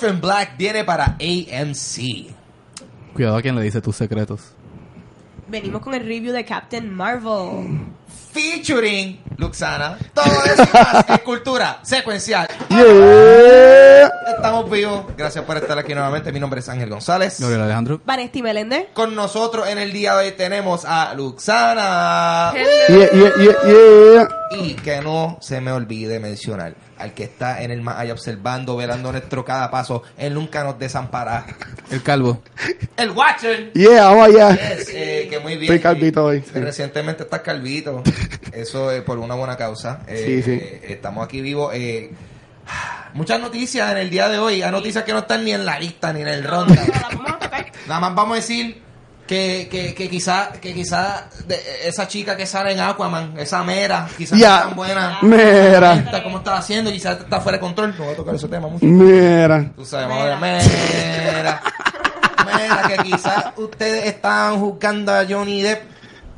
Orphan Black viene para AMC. Cuidado a quien le dice tus secretos. Venimos con el review de Captain Marvel. Featuring Luxana. Todo eso y más en cultura secuencial. Yeah. Estamos vivos. Gracias por estar aquí nuevamente. Mi nombre es Ángel González. Gabriel Alejandro. Vanesti Meléndez. Con nosotros en el día de hoy tenemos a Luxana. Yeah, yeah, yeah, yeah. Y que no se me olvide mencionar al que está en el más allá observando, velando nuestro cada paso. Él nunca nos desampara. El calvo. El Watcher. Yeah, vamos allá. Yes, eh, que muy bien. Estoy calvito hoy, sí. Recientemente estás calvito. Eso es por una buena causa. Eh, Sí, sí. eh, estamos aquí vivos. Eh, muchas noticias en el día de hoy. Hay noticias que no están ni en la lista ni en el ronda. Nada más vamos a decir que, que, que quizá, que quizá de- esa chica que sale en Aquaman, esa mera, quizás Ya. no es tan buena. Está como está haciendo, quizás está fuera de control. No voy a tocar ese tema mucho. Mira. Tú sabes, vamos a ver, mira, mira, que quizás ustedes estaban juzgando a Johnny Depp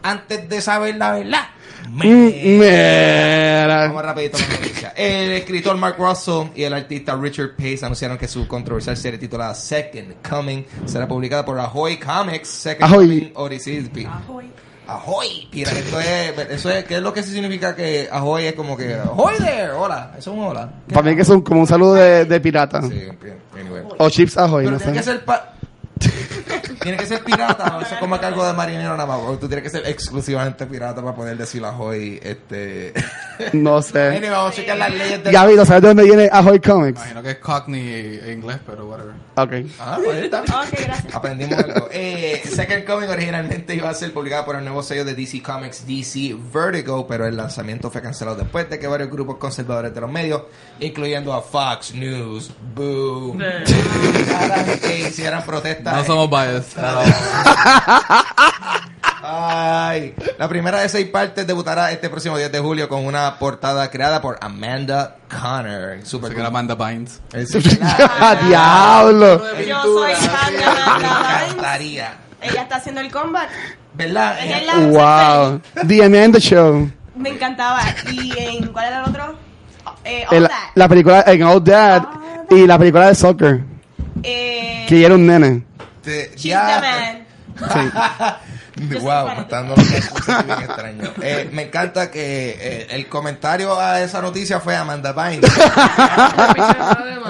antes de saber la verdad. Mm, Mira. Vamos rapidito con la noticia. El escritor Mark Russell y el artista Richard Pace anunciaron que su controversial serie titulada Second Coming será publicada por Ahoy Comics. Second Ahoy. Coming Odyssey. Ahoy. Mira, esto es, eso es, ¿qué es lo que significa que Ahoy es como que Ahoy there? Hola, eso es un hola. ¿Qué Para mí que son como un saludo de, de pirata. Sí, bien, anyway. O chips ahoy, Pero no tiene que ser pa- tiene que ser pirata, no eso es como cargo de marinero nada más. porque Tú tienes que ser exclusivamente pirata para poder decir ahoy, este. No sé. Anyway, vamos a checar las leyes de. Gaby, ¿no sabes de dónde viene Ahoy Comics? Imagino que es Cockney e inglés, pero whatever. Ok. Ah, pues ahí está. Ok, gracias. Aprendimos algo. Eh, Second Coming originalmente iba a ser publicada por el nuevo sello de DC Comics, DC Vertigo, pero el lanzamiento fue cancelado después de que varios grupos conservadores de los medios, incluyendo a Fox News, Boo, que hicieran protestas. No somos biased. Ay, la primera de seis partes debutará este próximo 10 de julio con una portada creada por Amanda Connor. Super era Amanda Bynes. Es. ¡Ah, diablo! Yo soy Amanda Bynes. encantaría. Ella está haciendo el comeback. ¿Verdad? Es la- Wow. The Amanda Show. Me encantaba. ¿Y en cuál era el otro? Eh, El- That. la película en All Dad y la película de soccer. Eh, Que ella era un nene. She's ya- the man. Wow, bien extraños. Eh, me encanta que eh, el comentario a esa noticia fue Amanda Bynes.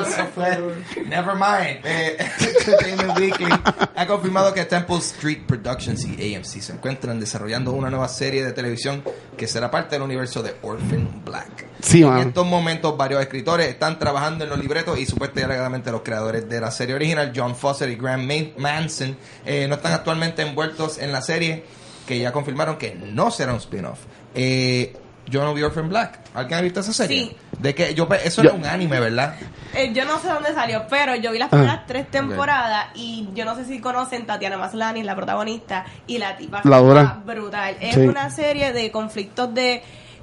Eso fue, never mind. Eh, Entertainment Weekly ha confirmado que Temple Street Productions y AMC se encuentran desarrollando una nueva serie de televisión que será parte del universo de Orphan Black. Sí, En man. estos momentos varios escritores están trabajando en los libretos y supuestamente los creadores de la serie original, John Foster y Graham Man- Manson, eh, no están actualmente envueltos en la serie, que ya confirmaron que no será un spin-off. Eh, yo no vi Orphan Black. ¿Alguien ha visto esa serie? Sí. De que yo eso Yo- era un anime, ¿verdad? Eh, yo no sé dónde salió, pero yo vi las primeras tres temporadas y yo no sé si conocen Tatiana Maslany, la protagonista, y la tipa La dura. brutal. Es Sí. una serie de conflictos de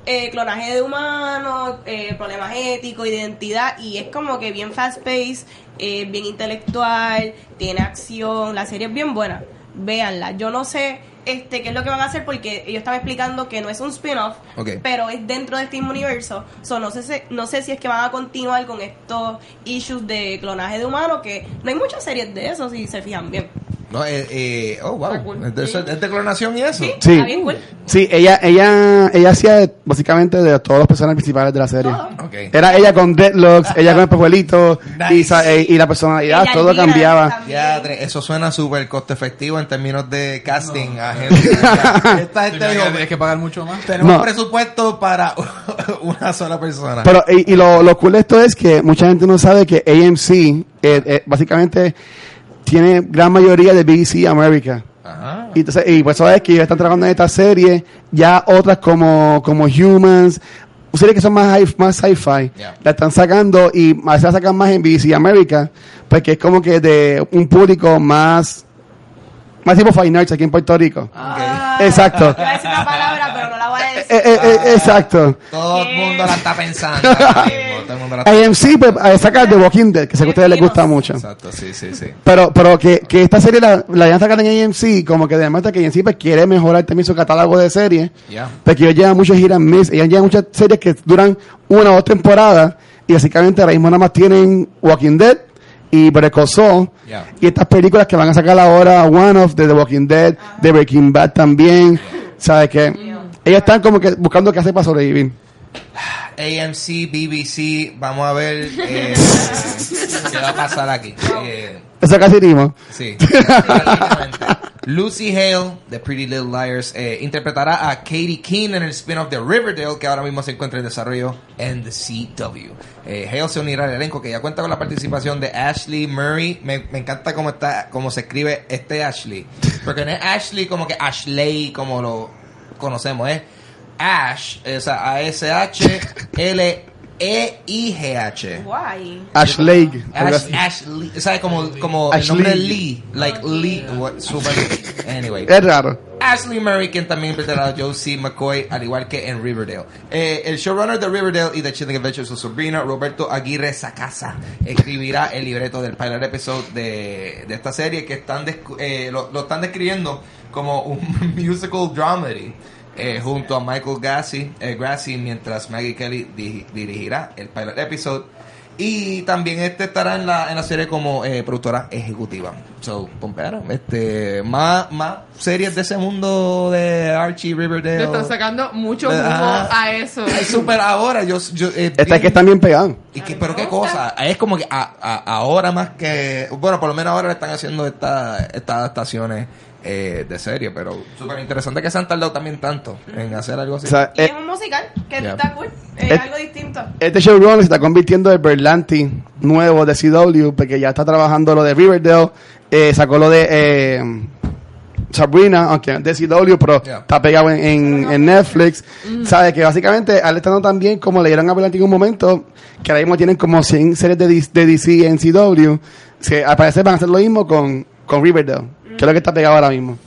eh, clonaje de humanos, eh, problemas éticos, identidad, y es como que bien fast-paced, eh, bien intelectual, tiene acción, la serie es bien buena. Véanla. Yo no sé este qué es lo que van a hacer porque ellos estaban explicando que no es un spin-off, pero es dentro de este mismo universo. So, no, sé si, no sé si es que van a continuar con estos issues de clonaje de humanos, que no hay muchas series de eso, si se fijan bien. No, eh, eh, oh, wow. cool. ¿Es de, eso- es de clonación y eso? Sí, Sí. está bien cool. Sí, ella, ella, ella hacía de- básicamente de todos los personajes principales de la serie. Era ella con dreadlocks, ella con el pejuelito y, Nice. eh, y la personalidad, Ella todo cambiaba. Ya, eso suena súper costo efectivo en términos de casting a gente. Esta gente dijo, Tienes que pagar mucho más. tenemos No. presupuesto para una sola persona. Pero, y, y lo, lo cool de esto es que mucha gente no sabe que AMC eh, eh, básicamente tiene gran mayoría de BBC America. Ajá. Y, entonces, y pues sabes que ellos están trabajando en esta serie, ya otras como, como Humans, series que son más, hi- más sci-fi, Yeah. la están sacando y veces la sacan más en BBC America, porque es como que de un público más, más tipo Fine Arts aquí en Puerto Rico. Ah, Exacto. Iba a decir una palabra, pero no la voy a decir. Eh, eh, eh, exacto. Todo el mundo la está pensando. ahora mismo, todo el mundo la está- AMC pues, saca The Walking Dead, que sé que a ustedes les gusta mucho. Exacto, sí, sí, sí. Pero, pero que, que esta serie la, la hayan sacado en AMC, como que demuestra que AMC pues, quiere mejorar también su catálogo de series. Ya. Porque ellos llevan muchos hit and miss. Ellos llevan muchas series que duran una o dos temporadas. Y básicamente ahora mismo nada más tienen Walking Dead y Saul. Yeah. Y estas películas que van a sacar ahora, One of, de The Walking Dead, de Breaking Bad también. ¿Sabes qué? Ellos están como que buscando qué hacer para sobrevivir. AMC, BBC, vamos a ver eh, qué va a pasar aquí. Eh, Eso casi dimos. sí. Lucy Hale, de Pretty Little Liars, eh, interpretará a Katie Keene en el spin-off de Riverdale, que ahora mismo se encuentra en desarrollo en The CW. Eh, Hale se unirá al elenco, que ya cuenta con la participación de Ashley Murray. Me, encanta cómo, está, cómo se escribe este Ashley. Porque no es Ashley como que Ashley, como lo conocemos, es Ash, o sea, A-S-H-L-E-I-G-H. Guay. Ashley. Ash. Ashley, o sea, como, como el Ashley. nombre de Lee, like Lee, what- super, anyway. Es raro. Ashley Murray, quien también interpretará a Josie McCoy, al igual que en Riverdale. Eh, el showrunner de Riverdale y de Chilling Adventures, su sobrino, Roberto Aguirre Sacasa, escribirá el libreto del pilot episode de, de esta serie que están descu- eh, lo, lo están describiendo como un musical dramedy. Eh, junto a Michael Gassi, eh, Grassi, mientras Maggie Kelly di- dirigirá el pilot episode. Y también este estará en la, en la serie como eh, productora ejecutiva. So, pompearon. Este, más, más series de ese mundo de Archie, Riverdale. Le están sacando mucho jugo Ah. a eso. Ay, super ahora. Yo, yo, eh, Esta es que están bien pegados. y que, pero qué cosa, es como que a- a- ahora más que, bueno, por lo menos ahora le están haciendo esta- estas adaptaciones eh, de serie, pero súper interesante que se han tardado también tanto en hacer algo así. O sea, Y eh, es un musical que Yeah. está cool. Es Eh, algo distinto. este showrunner se está convirtiendo en Berlanti nuevo de CW porque ya está trabajando lo de Riverdale, eh, sacó lo de eh, Sabrina, aunque es de CW, pero Yeah. está pegado en, en, en Netflix. Sabe que básicamente al estando también como le dieron a Berlanti en un momento, que ahora mismo tienen como 100 series de, DC de DC en CW, se, al parecer van a hacer lo mismo con, con Riverdale, que es lo que está pegado ahora mismo.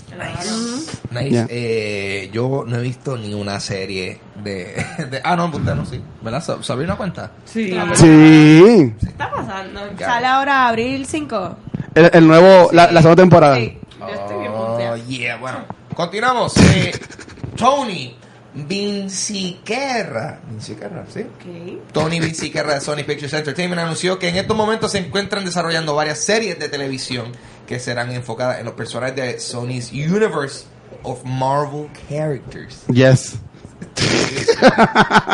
Nice. Yeah. Eh, yo no he visto ni una serie de, de- ah no, usted no sí, ¿verdad? Sa- ¿Sabrina cuenta? Sí. Sí, ¿Qué está pasando? Sale ahora abril 5. el, el nuevo, la, la segunda temporada. Sí, yo estoy bien Oh, yeah, bueno. Continuamos. Eh, Tony Vinciquerra. Vinciquerra, sí. Ok. Tony Vinciquerra de Sony Pictures Entertainment anunció que en estos momentos se encuentran desarrollando varias series de televisión que serán enfocadas en los personajes de Sony's Universe of Marvel Characters. Yes.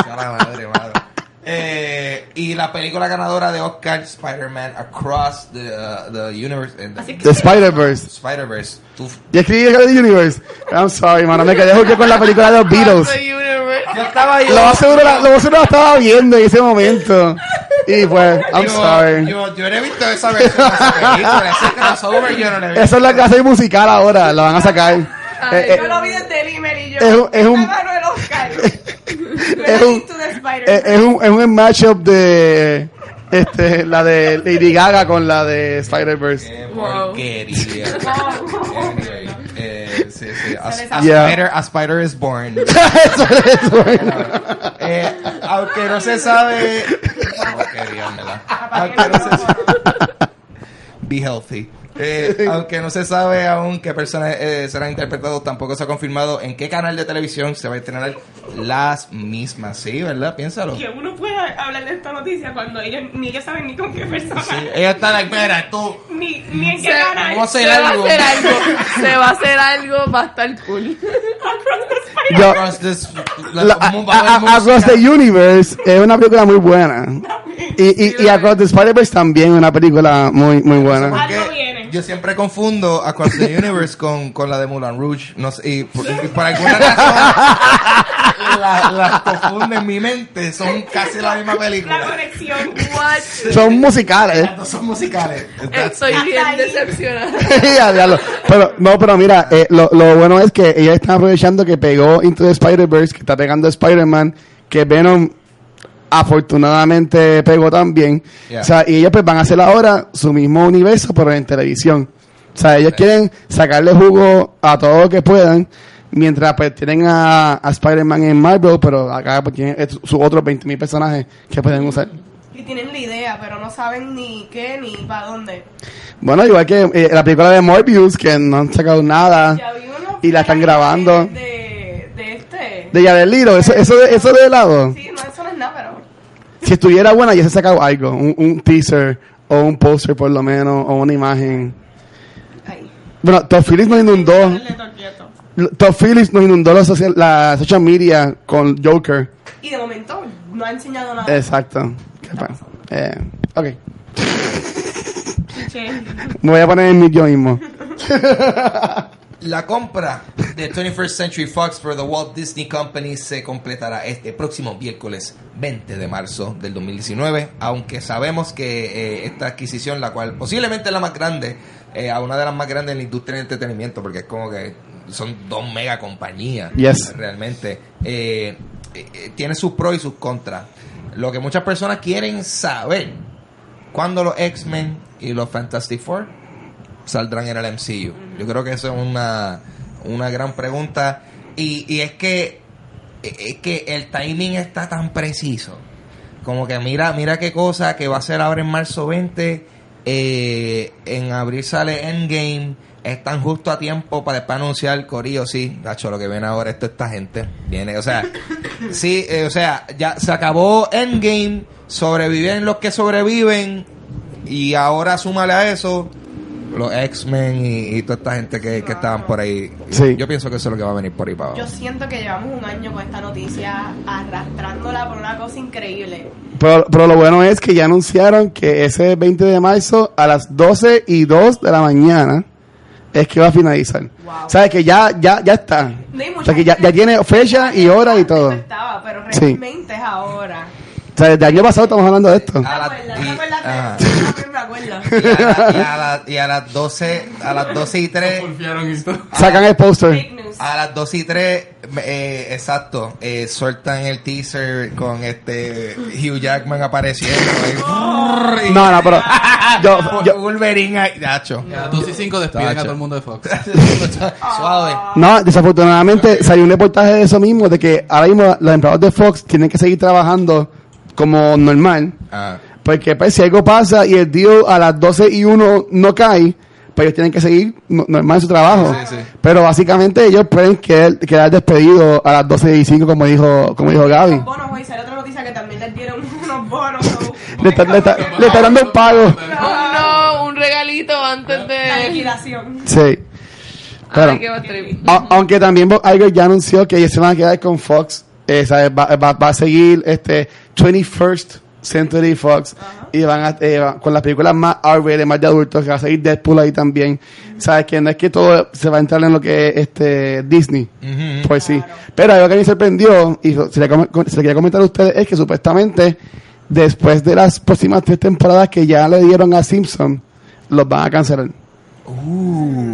Madre, madre. Eh, y la película ganadora de Oscar, Spider-Man Across the, uh, the Universe, the- The Spider-Verse. Spider-Verse. Tú- Y escribí el de Universe. I'm sorry, mano. Me quedé jugué con la película de los Beatles. The Universe. Yo estaba ahí. Lo más seguro, la- lo seguro estaba viendo en ese momento. Y pues, I'm yo, sorry. Yo, yo no he visto esa versión de esa película, ese crossover yo no lo he visto. Esa es la clase musical ahora. La van a sacar. Ay, Eh, eh, yo lo vi desde Limer y yo. es un- es un- "Me ganó el Oscar. es un- Spider-Man. eh, es un, es un matchup de este, la de Lady Gaga con la de Spider-Verse. Qué Wow. porquería. Anyway, eh, sí, sí. A, a Yeah. spider, a spider is born. Eso es eso. Eh, aunque no se sabe. Porquería, verdad. Aunque no se sabe. Be healthy. Eh, aunque no se sabe aún qué personas eh, serán interpretados, tampoco se ha confirmado en qué canal de televisión se va a estrenar las mismas. Sí, ¿verdad? Piénsalo. Que uno pueda hablar de esta noticia cuando ellos ni ellos saben ni con qué persona. Sí, ella está like, mira, tú. Ni, ni en qué Se, canal. Vamos a se hacer va a algo. hacer algo. Se va a hacer algo. Va a estar cool. Yo, Across this- la- la- a- a. Across the Universe es una película muy buena. Y, y, y Across the Spider-Verse también es una película muy, muy buena. Porque Algo viene. Yo siempre confundo Across the Universe con, con la de Moulin Rouge. No sé, y por, y por alguna razón la- las confundo en mi mente. Son casi la misma La película. conexión. What? Son musicales. Las dos son musicales. That's- Estoy bien decepcionada. Pero, no, pero mira, eh, lo, lo bueno es que ellos están aprovechando que pegó Into the Spider-Verse, que está pegando Spider-Man, que Venom afortunadamente pegó también. Yeah. O sea, y ellos pues van a hacer ahora su mismo universo, pero en televisión. O sea, ellos quieren sacarle jugo a todo lo que puedan, mientras pues tienen a, a Spider-Man en Marvel, pero acá pues tienen sus otros 20.000 personajes que pueden usar. Y tienen la idea, pero no saben ni qué ni para dónde. Bueno, igual que eh, la película de Morbius, que no han sacado nada. Ya vi unos. Y la están grabando. De, de este. De Yadeliro, eso, eso, de, eso de lado. Sí, no, es. Si estuviera buena, ya se sacado algo, un, un teaser o un póster por lo menos, o una imagen. Ay. Bueno, Todd Phillips nos inundó. Todd Phillips nos inundó la social, la social media con Joker. Y de momento no ha enseñado nada. Exacto. ¿Qué pasa? Eh, ok. Me voy a poner en mi yo mismo. La compra de 21st Century Fox por The Walt Disney Company se completará este próximo miércoles 20 de marzo del 2019, aunque sabemos que eh, esta adquisición, la cual posiblemente es la más grande, eh, a una de las más grandes en la industria del entretenimiento, porque es como que son dos mega compañías Yes. realmente, eh, tiene sus pros y sus contras. Lo que muchas personas quieren saber, cuando los X-Men y los Fantastic Four saldrán en el MCU? Yo creo que eso es una, una gran pregunta. Y, y es que es que el timing está tan preciso. Como que mira, mira qué cosa que va a ser ahora en marzo 20. eh, en abril sale Endgame. Están justo a tiempo para después anunciar Corillo, sí, Nacho, lo que viene ahora esto esta gente. Viene, o sea, sí, eh, o sea, ya se acabó Endgame, sobreviven los que sobreviven, y ahora súmale a eso los X-Men y, y toda esta gente que, que estaban por ahí. Sí. Yo pienso que eso es lo que va a venir por ahí para Yo abajo. siento que llevamos un año con esta noticia arrastrándola por una cosa increíble. Pero, pero lo bueno es que ya anunciaron que ese 20 de marzo a las 12 y 2 de la mañana es que va a finalizar. Wow. O sea, que ya, ya, ya está. No hay O sea, que ya, ya tiene fecha y hora y todo. Estaba, pero Sí. realmente es ahora. O sea, desde el año pasado estamos hablando de esto. A ¿Te la- acuerdas? y- ¿Te acuerdas de ajá. eso? Yo me acuerdo. Y a, y a la- y a las 12, a las 12 y 3, Confiaron esto. Sacan el póster. A las 12 y 3, eh, exacto, eh, sueltan el teaser con este Hugh Jackman apareciendo. ahí. No, no, pero yo, yo- Wolverine ahí, Nacho. Y a las 2 y 5 despiden Tacho. a todo el mundo de Fox. Suave. no, desafortunadamente salió un reportaje de eso mismo, de que ahora mismo los empleados de Fox tienen que seguir trabajando como normal, Ah. porque pues si algo pasa y el deal a las 12 y 1 no cae, pues ellos tienen que seguir no- normal su trabajo. Sí, sí. Pero básicamente ellos pueden quedar, quedar despedidos a las 12 y 5 como dijo, como dijo Gaby. Bonos, sale otra noticia que también les dieron unos bonos. Le está, le está- le está dando un pago. No, un regalito antes La de. liquidación. Sí. Pero- Ay, qué va a trip. A- aunque también Bob Iger ya anunció que ellos se van a quedar con Fox. eh, ¿sabes? Va, va- va a seguir este 21st Century Fox. Y van a, eh, con las películas más R-rated, más de adultos, que va a seguir Deadpool ahí también. ¿Sabes? Que no es que todo se va a entrar en lo que es este Disney. Pues sí. Pero algo que me sorprendió, y se le, com- se le quería comentar a ustedes, es que supuestamente, después de las próximas tres temporadas que ya le dieron a Simpson, los van a cancelar.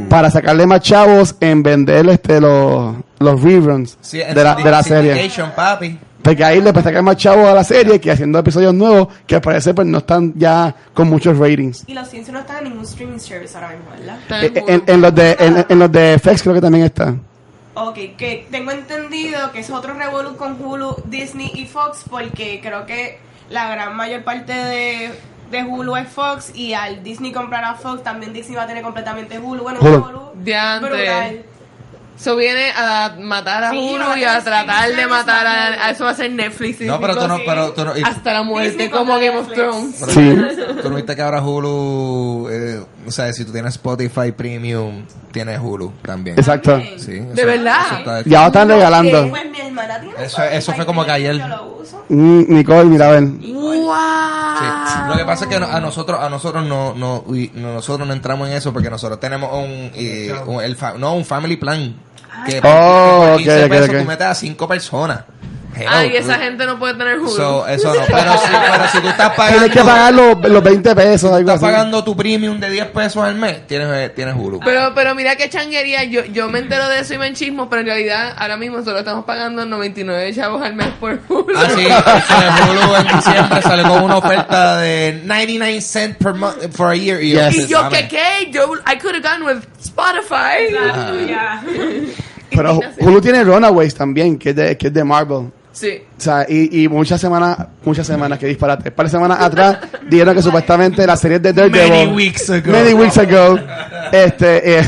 Para sacarle más chavos en vender este, los, los reruns Sí, de la, de la serie. Papi. Porque ahí le puede sacar más chavos a la serie que haciendo episodios nuevos que al parecer pues no están ya con muchos ratings. Y los Simpsons no están en ningún streaming service ahora mismo, ¿verdad? Eh, en En, Hulu. en los de en, en los de FX creo que también está. Ok, que tengo entendido que es otro revolú con Hulu, Disney y Fox porque creo que la gran mayor parte de, de Hulu es Fox y al Disney comprar a Fox también Disney va a tener completamente Hulu. Bueno, un Hulu. revolú Diantre. Eso viene a matar a Sí, a y a tratar de matar a, a eso va a ser Netflix. y No, pero tú no, pero tú no, y- Hasta la muerte, como Game of. Thrones. Sí. Tú no viste que ahora Hulu, eh, o sea, si tú tienes Spotify Premium, tienes Hulu también. Exacto. Sí, eso- ¿De verdad? eso está- Ya lo están regalando. Pues mi hermana tiene Eso- eso fue como que ayer. Yo lo uso. Mm, Nicole, mira a ver. ¡Wow! Sí. Lo que pasa es que no- a nosotros a nosotros no, no, nosotros no entramos en eso porque nosotros tenemos un, eh, un- el fa- no un family plan que Oh, por 15 ok, ok, pesos tú metes a cinco personas. Hello, Ay, esa gente no puede tener Hulu. So, eso no, pero si, pero si tú estás pagando Tienes que pagar los, los 20 pesos, algo estás así. pagando tu premium de 10 pesos al mes, tienes eh, tienes Hulu. Pero, pero mira qué changuería. Yo, yo me entero de eso y me enchismo, pero en realidad ahora mismo solo estamos pagando 99 chavos al mes por Hulu. Ah, sí, Hulu en diciembre sale con una oferta de 99 cents per month for a year. Y yo, Yes. Y yo. ¿qué qué? Yo, I could have gone with Spotify. Exacto, ya. Pero Hulu tiene Runaways también, que es de, que es de Marvel. Sí. O sea, y, y muchas semanas, muchas semanas, que disparate. Para semanas atrás dijeron que supuestamente la serie de Daredevil. Many weeks ago. Many weeks ago. Este, eh,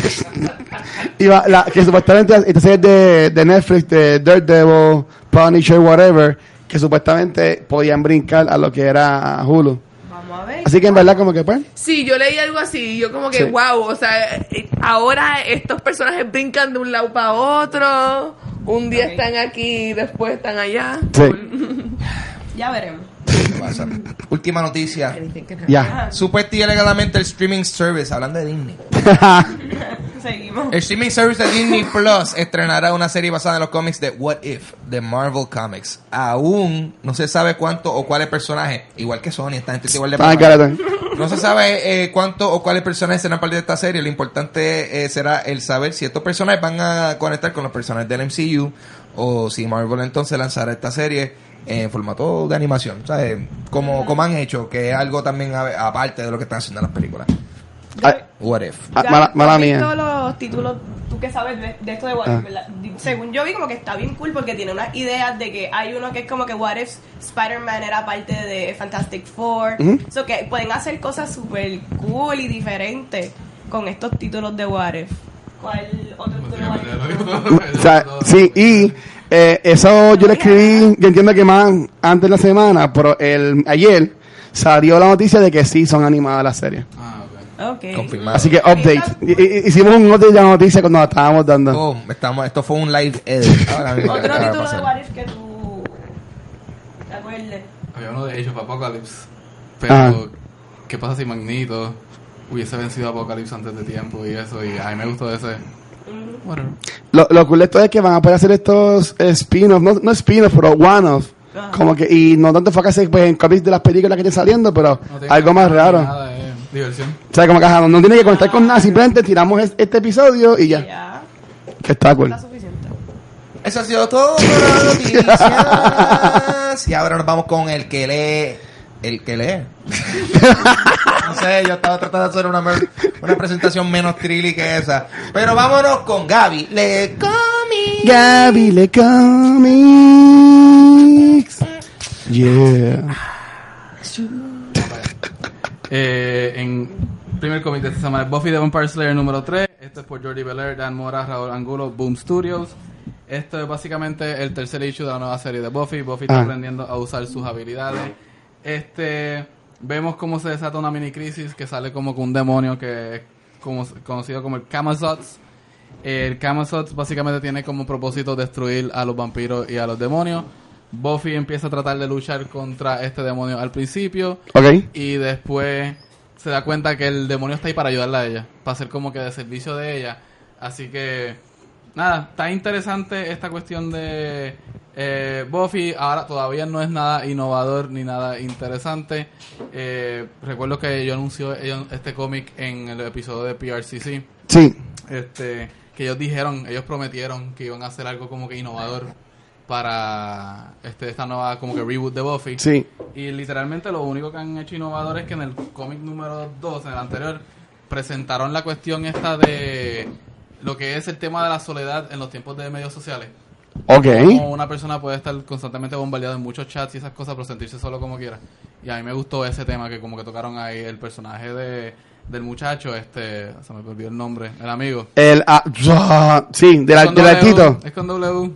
iba, la, que supuestamente esta serie de, de Netflix, de Daredevil, Punisher, whatever, que supuestamente podían brincar a lo que era Hulu. Vamos vamos a ver. Así que en verdad como que pues... Sí, yo leí algo así, y yo como que, Sí. wow, o sea, eh, ahora estos personajes brincan de un lado para otro, un día están aquí, después están allá. Sí. Ya veremos. ¿Qué pasa? Última noticia. Ya. Supuesta y alegadamente el streaming service, hablando de Disney. Seguimos. El streaming service de Disney Plus estrenará una serie basada en los cómics de What If de Marvel Comics. Aún no se sabe cuánto o cuáles personajes, igual que Sony, esta gente está igual de Ah. No se sabe eh, cuánto o cuáles personajes serán parte de esta serie. Lo importante eh, será el saber si estos personajes van a conectar con los personajes del MCU o si Marvel entonces lanzará esta serie en formato de animación. ¿sabes? Como, como han hecho, que es algo también a- aparte de lo que están haciendo en las películas. Ah, What If. ah, mala, mala ¿has visto mía. los títulos, tú que sabes de, de esto de What If, Ah. ¿verdad? Di- Según yo vi como que está bien cool porque tiene unas ideas de que hay uno que es como que What If Spider-Man era parte de Fantastic Four. Ujú. So que pueden hacer cosas súper cool y diferentes con estos títulos de What If. ¿Cuál otro título? O sea, sí, y eh, eso yo le escribí, yo entiendo que más antes de la semana, pero el ayer salió la noticia de que sí son animadas las series. Ah, ok. Ok. Confirmado. Así que update. Hicimos un update de la noticia cuando la estábamos dando. Oh, estamos, esto fue un live edit. Ahora mismo Otro título de. What If que tú te acuerdes. Había uno de Age of Apocalypse. Ah. Pero, ¿qué pasa si Magneto hubiese vencido a Apocalypse antes de tiempo y eso? Y a mí me gustó ese. Lo, lo cool de esto es que van a poder hacer estos spin-offs, no, no spin-offs, pero one-offs. Como que, y no tanto enfocarse pues, en cómics de las películas que estén saliendo, pero No algo más raro. Nada, eh, diversión. O sea, como que no, no tiene que contar con nada, simplemente tiramos es- este episodio y ya. Ya. Que está cool. Está suficiente. Eso ha sido todo por las noticias. y ahora nos vamos con el que lee. El que lee. no sé, yo estaba tratando de hacer una, una presentación menos trilly que esa. Pero vámonos con Gaby. Le comi. Gaby Le Comics. Yeah. Eh, en primer cómic de esta semana, Buffy the Vampire Slayer número 3. Este es por Jordi Belair, Dan Mora, Raúl Angulo, Boom Studios. Esto es básicamente el tercer issue de la nueva serie de Buffy. Buffy está Ah. aprendiendo a usar sus habilidades. Este, vemos cómo se desata una mini crisis que sale como con un demonio que es como, conocido como el Kamazots. El Kamazots básicamente tiene como propósito destruir a los vampiros y a los demonios. Buffy empieza a tratar de luchar contra este demonio al principio Ok. y después se da cuenta que el demonio está ahí para ayudarla a ella, para hacer como que de servicio de ella. Así que, nada, está interesante esta cuestión de eh, Buffy. Ahora todavía no es nada innovador ni nada interesante. Eh, recuerdo que yo anunció este cómic en el episodio de PRCC. Sí. Este, que ellos dijeron, ellos prometieron que iban a hacer algo como que innovador para este, esta nueva como que reboot de Buffy. Sí. Y literalmente lo único que han hecho innovador es que en el cómic número 2, en el anterior, presentaron la cuestión esta de lo que es el tema de la soledad en los tiempos de medios sociales. Ok. Como una persona puede estar constantemente bombardeada en muchos chats y esas cosas, pero sentirse solo como quiera. Y a mí me gustó ese tema que como que tocaron ahí el personaje de, del muchacho, este, se me olvidó el nombre, el amigo. El, ah, sí, de del W, artito. Es con W.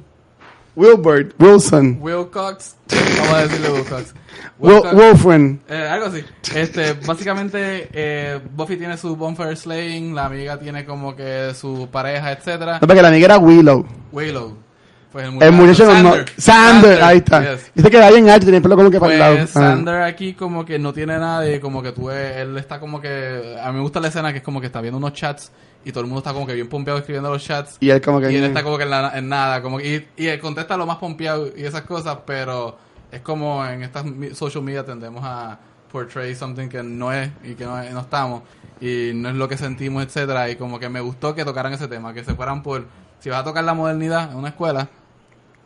Wilbert, Wilson, Will Cox. Vamos a decirle Will Cox. Wil. Wilfred. Eh, algo así. Este, básicamente, eh, Buffy tiene su bonfire slaying, la amiga tiene como que su pareja, etcétera. No, porque la amiga era Willow. Willow. Pues El muchacho no, no- Sander. Sander, ahí está. yes. Dice que bien alto, tiene el pelo como que para el lado. Pues. Sander aquí como que no tiene nada y como que tú él está como que, a mí me gusta la escena que es como que está viendo unos chats y todo el mundo está como que bien pompeado escribiendo los chats Y él como que... y él está como que en, la- en nada, como que, y, y él contesta lo más pompeado y esas cosas, pero es como en estas social media tendemos a portray something que no es y que no, es- no estamos y no es lo que sentimos, etcétera Y como que me gustó que tocaran ese tema, que se fueran por, si vas a tocar la modernidad en una escuela,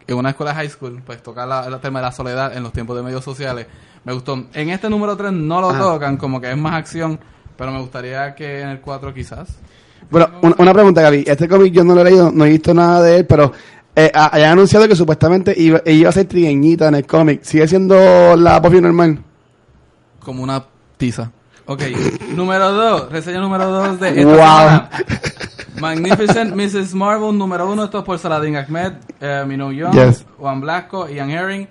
en una escuela high school, pues tocar la, el tema de la soledad en los tiempos de medios sociales. Me gustó. En este número 3 no lo Ajá. tocan, como que es más acción, pero me gustaría que en el 4 quizás. Bueno, una, una pregunta, Gaby. Este cómic yo no lo he leído, no he visto nada de él, pero eh, ha- hayan anunciado que supuestamente iba, iba a ser trigueñita en el cómic. ¿Sigue siendo la Buffy normal? como una tiza. Ok, número 2, reseña número 2 de esta Wow. semana. Magnificent Mrs. Marvel, número 1, esto es por Saladin Ahmed, eh, Minu Young, Yes. Juan Blasco, Ian Herring.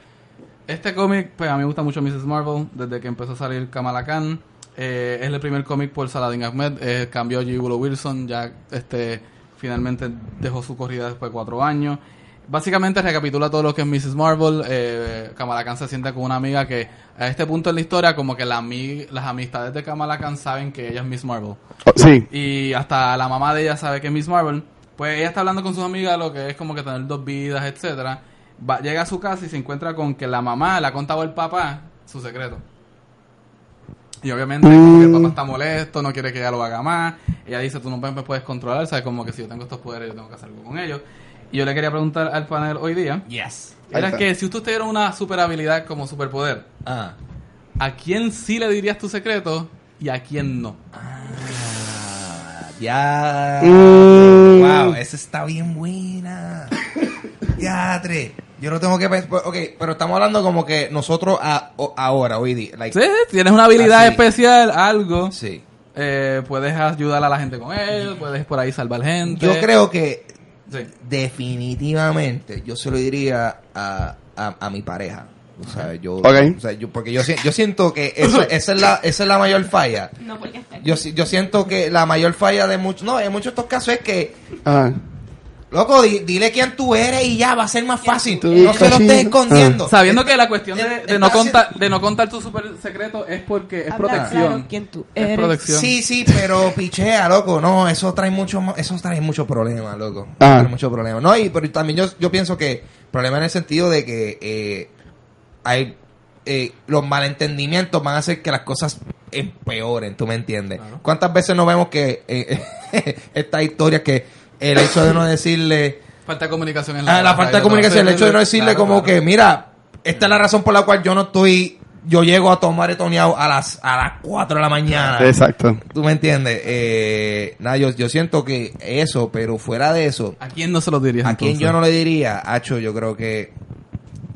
Este cómic, pues a mí me gusta mucho Mrs. Marvel, desde que empezó a salir Kamala Khan. Eh, es el primer cómic por Saladin Ahmed, eh, cambió a G. Willow Wilson, ya este finalmente dejó su corrida después de cuatro años. Básicamente recapitula todo lo que es Mrs. Marvel. Eh, Kamala Khan se sienta con una amiga que a este punto en la historia como que la las amistades de Kamala Khan saben que ella es Miss Marvel. Oh, sí. Y hasta la mamá de ella sabe que es Miss Marvel. Pues ella está hablando con sus amigas lo que es como que tener dos vidas, etcétera. Va, llega a su casa y se encuentra con que la mamá le ha contado al papá su secreto. Y obviamente como que el papá está molesto, no quiere que ella lo haga más. Ella dice, tú no me puedes controlar, sabes como que si yo tengo estos poderes yo tengo que hacer algo con ellos. Y yo le quería preguntar al panel hoy día, Yes. Era que si usted tuviera una super habilidad como superpoder, Ah. ¿a quién sí le dirías tu secreto y a quién no? Ah, ya. Mm. Wow, esa está bien buena. Diatre. Yo no tengo que pensar. Ok, pero estamos hablando como que nosotros a- o- ahora, hoy día. like- Sí, tienes una habilidad Así. especial, algo. Sí. Eh, puedes ayudar a la gente con él, puedes por ahí salvar gente. Yo creo que Sí. definitivamente yo se lo diría a, a, a mi pareja. O sea, yo, Ok. o sea, yo porque yo, yo siento que eso- esa, es la, esa es la mayor falla. No, porque. Yo, si- yo siento que la mayor falla de muchos, no, en muchos de estos casos es que, Ajá. Loco, di- dile quién tú eres y ya va a ser más fácil. No se lo estés escondiendo. Sabiendo que la cuestión de, de no contar de no contar tu super secreto es porque es Habla protección. claro quién tú Es eres. protección. Sí, sí, pero pichea, loco. No, eso trae mucho, eso trae mucho problema, loco. Ah. Trae mucho problema. No, y pero también yo, yo pienso que problema en el sentido de que eh, hay eh, los malentendimientos van a hacer que las cosas empeoren, ¿tú me entiendes? Claro. ¿Cuántas veces no vemos que eh, esta historia que el hecho de no decirle Falta de comunicación en Ah, la falta de comunicación, el hecho de no decirle Claro, como claro. que, mira, esta es la razón por la cual yo no estoy, yo llego a tomar etoneado a las a las 4 de la mañana. Exacto. ¿Tú me entiendes? Eh, nada, yo, yo siento que eso, pero fuera de eso, ¿A quién no se lo dirías ¿a quién entonces? yo no le diría? Hacho, yo creo que,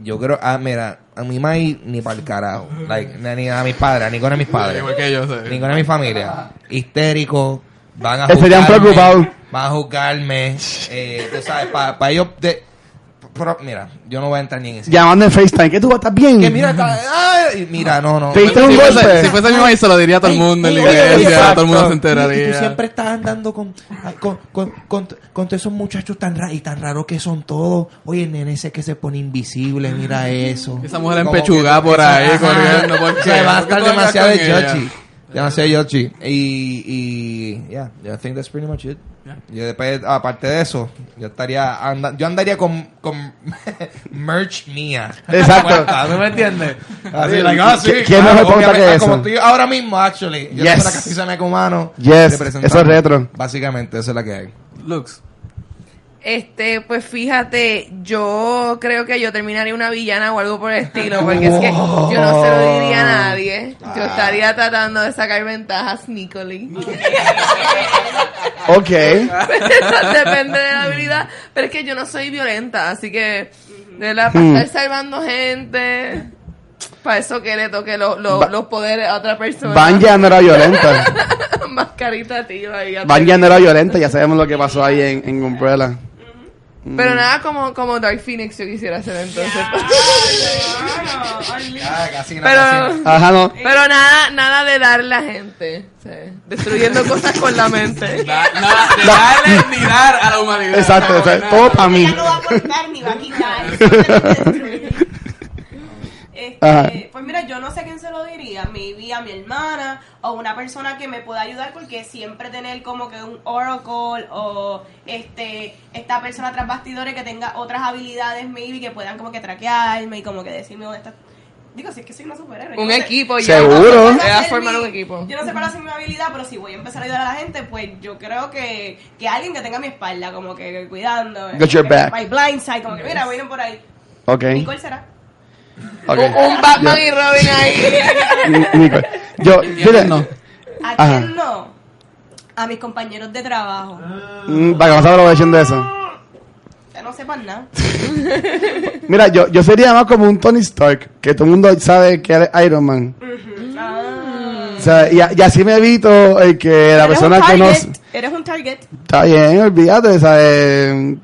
yo creo, ah, mira, a mi mai ni para el carajo, like, ni a mis padres, ni con a mis padres, Igual que yo, ni con a mi familia, histérico, van a Estarían preocupados. Van a juzgarme, eh, tú sabes, para ellos, de, pero, mira, yo no voy a entrar ni en ese. Llamando en FaceTime. ¿Qué tú estás bien? Que mira, está- ay, mira, no, no. Te diste un si, fuese, si fuese mi mamá, se lo diría a todo el mundo en la Ey, ey, iglesia, todo el mundo se Y- Y enteraría. tú siempre estás andando con, con, con, con, con todos esos muchachos tan raros y tan raros que son todos. Oye, nene ese que se pone invisible, mira eso. Esa mujer empechugada que- por ahí, corriendo, ¿por O qué? sea, va a ¿Por qué estar demasiado de ella? Demasiado yochi. Y, y, yeah, I think that's pretty much it. Yeah. Yo después, aparte de eso, yo estaría, anda- yo andaría con, con merch mía. Exacto. ¿Tú me entiendes? Así, Sí, like, ah, sí, ¿qué- claro, mejor pauta obviamente, que ah, eso? Como estoy ahora mismo, actually. Yo Yes. tengo la camisa mecumano. Yes, eso es retro. Básicamente, eso es la que hay. Lux. Este, pues fíjate, yo creo que yo terminaría una villana o algo por el estilo, porque es que yo no se lo diría a nadie. Yo estaría tratando de sacar ventajas sneakily. Ok. Depende de la habilidad, pero es que yo no soy violenta, así que de verdad, para Hmm. estar salvando gente, para eso que le toque lo- lo- los poderes a otra persona. Vanya no era violenta. Más caritativa y Vanya no era violenta. Ya sabemos lo que pasó ahí en, en Umbrella. Pero nada como, como Dark Phoenix yo quisiera hacer entonces. Ah, casi Pero, Ajá, no. pero nada, nada de darle a gente. sí. Destruyendo cosas con la mente. Da- nada, de darle ni dar a la humanidad. Exacto, No, todo para mí. Ella no va a aportar ni va a quitar. Este, Ajá. pues mira, yo no sé a quién se lo diría, maybe a mi hermana o una persona que me pueda ayudar porque siempre tener como que un oracle o este esta persona tras bastidores que tenga otras habilidades maybe que puedan como que traquearme y como que decirme dónde está. Digo, si es que soy una superhéroe. Un yo no sé- equipo ya. Seguro. no Es a formar mi- un equipo. Yo no sé cuál a ser mi habilidad, pero si voy a empezar a ayudar a la gente, pues yo creo que, que alguien que tenga mi espalda, como que cuidando. Got your back. My blind side, como que mira, vienen por ahí. Ok. Nicole será. Un, un Batman y Robin ahí. Yo, ¿Y a fíjate, quién no? ¿A quién no? A mis compañeros de trabajo. mm, para que no se aprovechen de eso. Que no sepan nada. Mira, yo, yo sería más como un Tony Stark, que todo el mundo sabe que eres Iron Man. Ah. O sea, y, así me evito el que la persona que no... Eres un target. Está bien, olvídate, ¿sabes?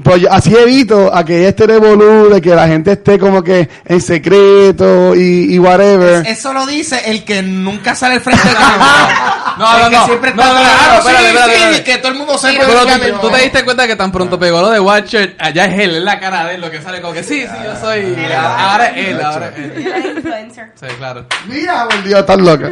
Pues yo así evito a que este revolú, de que la gente esté como que en secreto y, y whatever. Eso lo dice el que nunca sale al frente de cámara. No, no, no. siempre No, está no, no, claro, no, espérate, sí, espérate, sí, espérate. que todo el mundo sepa. Pero que- tú, tú te diste cuenta que tan pronto pegó lo de Watcher, allá es él, es la cara de él, lo que sale como que sí, sí, yo soy. Ahora es él, ahora es él. Era influencer. Sí, claro. Mira, Dios, estás loca.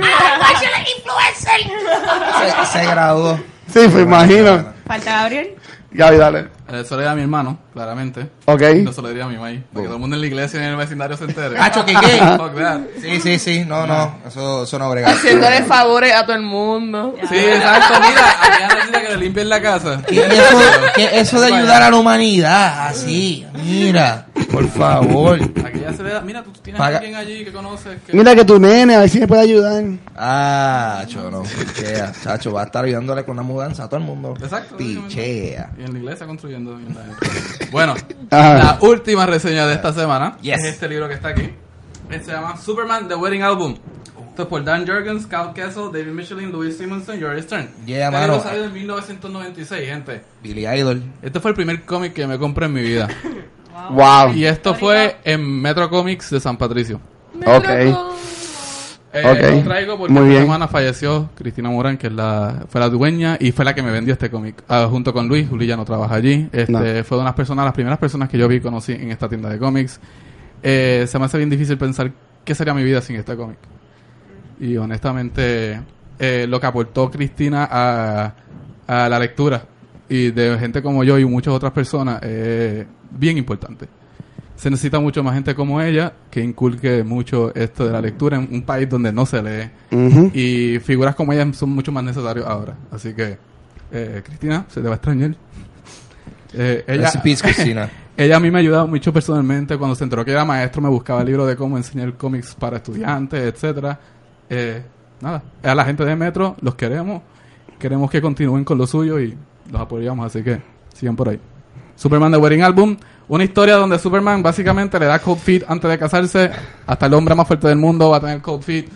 se, se graduó. Sí, pues imagino. Falta Gabriel. Gaby, dale. Eso le diría a mi hermano, claramente. Ok. No se lo diría a mi maíz. Para que todo el mundo en la iglesia y en el vecindario se entere. Hacho, ¿qué qué? That. Sí, sí, sí. No, no. Eso, eso no brega. Haciéndole favores a todo el mundo. Sí, exacto. Mira, aquí necesita que le limpien la casa. ¿Qué es eso, qué es eso de ayudar a la humanidad? Así, mira, por favor. Aquí ya se le da. Mira, tú tienes Paga- a alguien allí que conoces. Que... Mira que tu nene, a ver si me puede ayudar. Ah, chacho, no. Pichea. Chacho, va a estar ayudándole con la mudanza a todo el mundo. Exacto. Pichea. Y en la iglesia construyendo. Bueno, la última reseña de esta semana Yes. es este libro que está aquí. Este se llama Superman The Wedding Album. Esto es por Dan Jurgens, Cal Kessel, David Michelin, Louis Simonson y Jory Stern. Yeah, este mano. libro salió en 1996, gente. Billy Idol. Este fue el primer cómic que me compré en mi vida. Wow. Y esto fue en Metro Comics de San Patricio. Ok. Eh, Lo traigo porque muy esta bien. semana falleció Cristina Morán, que es la, fue la dueña y fue la que me vendió este cómic. Ah, junto con Luis, Luis ya no trabaja allí. Este, No. Fue de unas personas, las primeras personas que yo vi y conocí en esta tienda de cómics. Eh, se me hace bien difícil pensar qué sería mi vida sin este cómic. Y honestamente, eh, lo que aportó Cristina a, a la lectura y de gente como yo y muchas otras personas es bien importante. Se necesita mucho más gente como ella que inculque mucho esto de la lectura en un país donde no se lee. Ujú. Y figuras como ella son mucho más necesarios ahora. Así que, eh, Cristina, se te va a extrañar. Eh, ella, peace, Cristina. ella a mí me ha ayudado mucho personalmente. Cuando se enteró que era maestro, me buscaba libros de cómo enseñar cómics para estudiantes, etcétera. Eh, nada, a la gente de Metro los queremos. Queremos que continúen con lo suyo y los apoyamos. Así que sigan por ahí. Superman The Wedding Album. Una historia donde Superman básicamente le da cold feet antes de casarse. Hasta el hombre más fuerte del mundo va a tener cold feet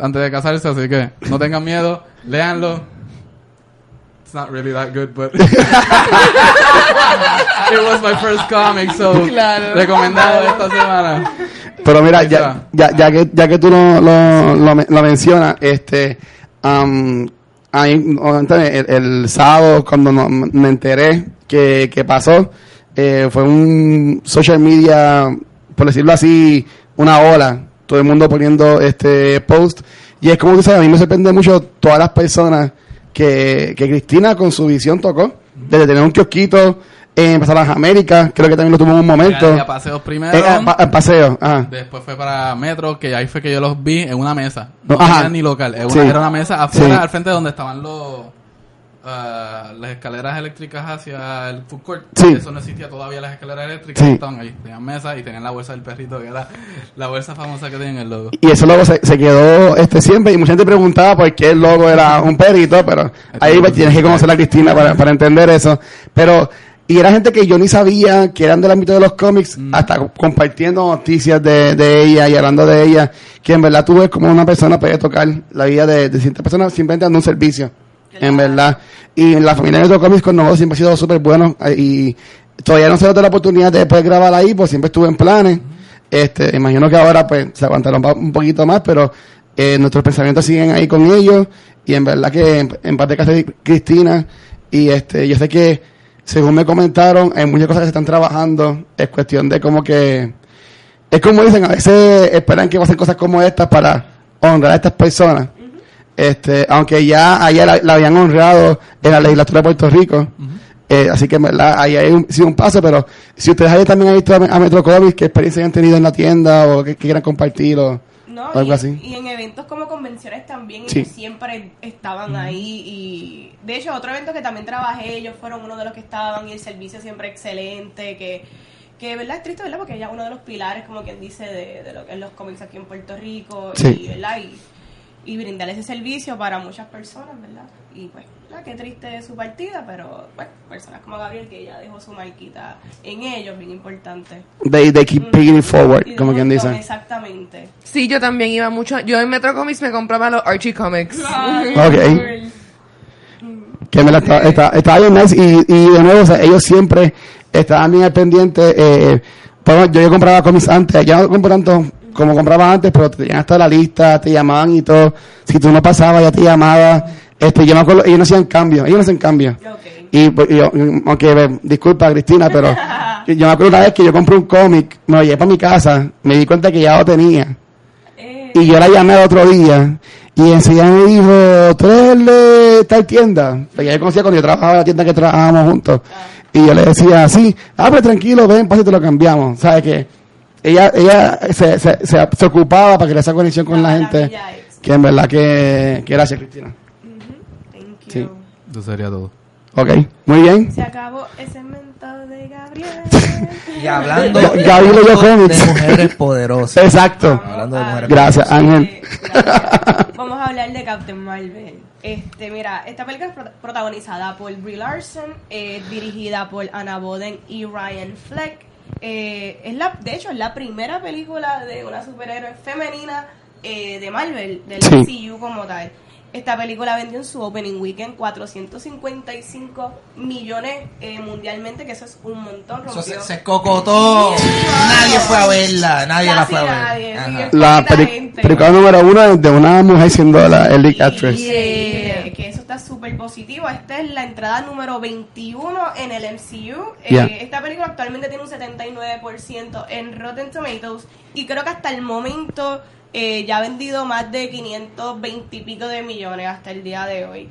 antes de casarse. Así que no tengan miedo. Léanlo. It's not really that good, but... It was my first comic, so... Claro. Recomendado esta semana. Pero mira, Ahí ya, ya, ya, que, ya que tú lo, lo, lo, me- lo mencionas, este, am, a mí, honestamente, el, el sábado cuando no- me enteré que, que pasó, eh, fue un social media, por decirlo así, una ola, todo el mundo poniendo este post, y es como tú sabes, a mí me sorprende mucho todas las personas que, que Cristina con su visión tocó, desde tener un kiosquito en Pasar las Américas, creo que también lo tuvo en un momento. A paseos primero. Eh, eh, pa- eh, paseo, ajá. Después fue para Metro, que ahí fue que yo los vi en una mesa. No Ajá. tenía ni local. Era una, Sí. era una mesa afuera, Sí. al frente de donde estaban los ah, las escaleras eléctricas hacia el food court. Sí. Eso no existía todavía, las escaleras eléctricas Sí. estaban ahí. Tenían mesa y tenían la bolsa del perrito, que era la bolsa famosa que tenían el logo. Y eso luego se, se quedó este siempre y mucha gente preguntaba por qué el logo era un perrito, pero ahí pues, tienes que conocer a Cristina para, para entender eso. Pero, y era gente que yo ni sabía que eran del ámbito de los cómics, hasta co- compartiendo noticias de, de ella y hablando de ella, que en verdad tú ves como una persona puede tocar la vida de, de ciertas personas simplemente dando un servicio. En verdad. Y la familia de Comics con nosotros siempre ha sido súper bueno eh, y todavía no se dio la oportunidad de poder grabar ahí, pues siempre estuve en planes. Este, imagino que ahora pues se aguantaron un poquito más, pero eh, nuestros pensamientos siguen ahí con ellos y en verdad que en, en parte de Cristina y este, yo sé que según me comentaron hay muchas cosas que se están trabajando, es cuestión de como que es como dicen, a veces esperan que pasen cosas como estas para honrar a estas personas. Este, aunque ya allá la, la habían honrado en la legislatura de Puerto Rico. Eh, así que en verdad ahí hay un, sido un paso, pero si ustedes ahí también han visto a, a qué experiencia han tenido en la tienda o que, que quieran compartir o No, algo y, así. y en eventos como convenciones también Sí. ellos siempre estaban ahí y de hecho otro evento que también trabajé ellos fueron uno de los que estaban y el servicio siempre excelente que que verdad es triste verdad porque ella es uno de los pilares como quien dice de, de lo que es los cómics aquí en Puerto Rico Sí. y verdad y, y brindar ese servicio para muchas personas verdad y pues ¿verdad? qué triste su partida pero bueno personas como Gabriel que ella dejó su marquita en ellos bien importante they, they keep it forward, Y como quien dice. exactamente Sí, yo también iba mucho. Yo en Metro Comics me compraba los Archie Comics. Ok. que me la estaba, estaba, estaba bien nice y, y de nuevo, o sea, ellos siempre estaban bien al pendiente. Eh, pues, yo, yo compraba cómics antes, ya no compro tanto como compraba antes, pero te tenían hasta la lista, te llamaban y todo. Si tú no pasabas, ya te llamaba. Este, yo me acuerdo, ellos no hacían cambios, ellos no hacen cambios. Ok. Y, pues, yo, aunque, eh, disculpa Cristina, pero yo yo me acuerdo una vez que yo compré un cómic, me lo llevé para mi casa, me di cuenta que ya lo tenía. Eh, Y yo la llamé al otro día y enseguida me dijo, ¿tú eres el de tal tienda? Porque ella conocía cuando yo trabajaba en la tienda que trabajábamos juntos. Y yo le decía, sí, ah, pues tranquilo, ven, pasa y te lo cambiamos. ¿Sabes qué? Ella, ella se, se, se, se ocupaba para crear esa conexión con la Ah, gente. Que en verdad que, que gracias, Cristina. Thank you. Sí. Eso sería todo. Ok, muy bien. Se acabó el segmento de Gabriel. Y hablando Ga- Gaby leyó cómics. de mujeres poderosas. Exacto. Hablando de mujeres Gracias, Ángel. Vamos a hablar de Captain Marvel. Este, mira, esta película es pro- protagonizada por Brie Larson, eh, dirigida por Anna Boden y Ryan Fleck. Eh, es la, de hecho, es la primera película de una superhéroe femenina eh, de Marvel, del Sí. MCU como tal. Esta película vendió en su opening weekend 455 millones eh, mundialmente, que eso es un montón. Eso rompió- se, se cocotó. Nadie fue a verla. Nadie la fue a ver. La gente. película número uno de una mujer siendo la el lead actress. Que eso está súper positivo. Esta es la entrada número 21 en el MCU. Eh. Esta película actualmente tiene un 79% en Rotten Tomatoes. Y creo que hasta el momento eh, ya ha vendido más de 520 y pico de millones hasta el día de hoy.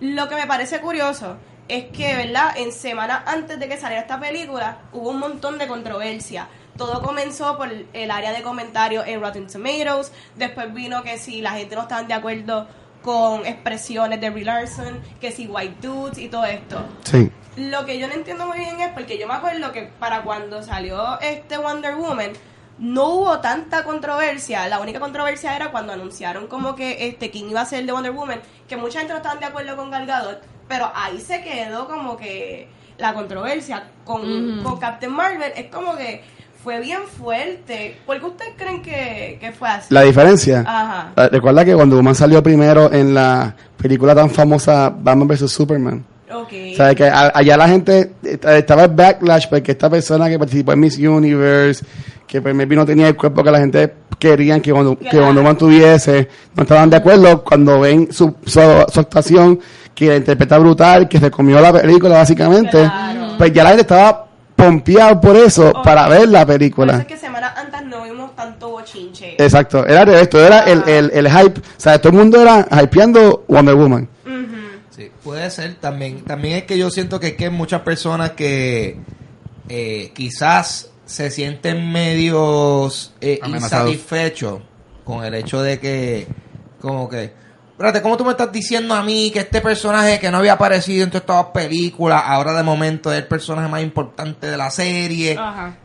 Lo que me parece curioso es que, ¿verdad? En semanas antes de que saliera esta película, hubo un montón de controversia. Todo comenzó por el área de comentarios en Rotten Tomatoes. Después vino que si la gente no estaba de acuerdo con expresiones de Brie Larson, que si white dudes y todo esto. Sí. Lo que yo no entiendo muy bien es porque yo me acuerdo que para cuando salió este Wonder Woman no hubo tanta controversia. La única controversia era cuando anunciaron como que este quién iba a ser el de Wonder Woman, que mucha gente no estaba de acuerdo con Gal Gadot, pero ahí se quedó como que la controversia con, con Captain Marvel es como que fue bien fuerte. ¿Por qué ustedes creen que, que fue así? La diferencia. Ajá. Eh, Recuerda que cuando Woman salió primero en la película tan famosa Batman vs Superman. Ok. O sea, que allá la gente estaba el backlash porque esta persona que participó en Miss Universe, que pues maybe no tenía el cuerpo que la gente querían que cuando, que Claro. cuando mantuviese, no estaban de acuerdo cuando ven su, su, su actuación, que la interpreta brutal, que se comió la película básicamente, Claro. pues ya la gente estaba pompeado por eso, para ver la Por eso película. es que semanas antes no vimos tanto bochinche. Exacto, era de esto, era el, el, el hype, o sea, todo el mundo era hypeando Wonder Woman. Sí, puede ser también. También es que yo siento que, que hay muchas personas que eh, quizás se sienten medios eh, insatisfechos con el hecho de que, como que, espérate, ¿cómo tú me estás diciendo a mí que este personaje que no había aparecido en todas estas películas, ahora de momento es el personaje más importante de la serie? Ajá.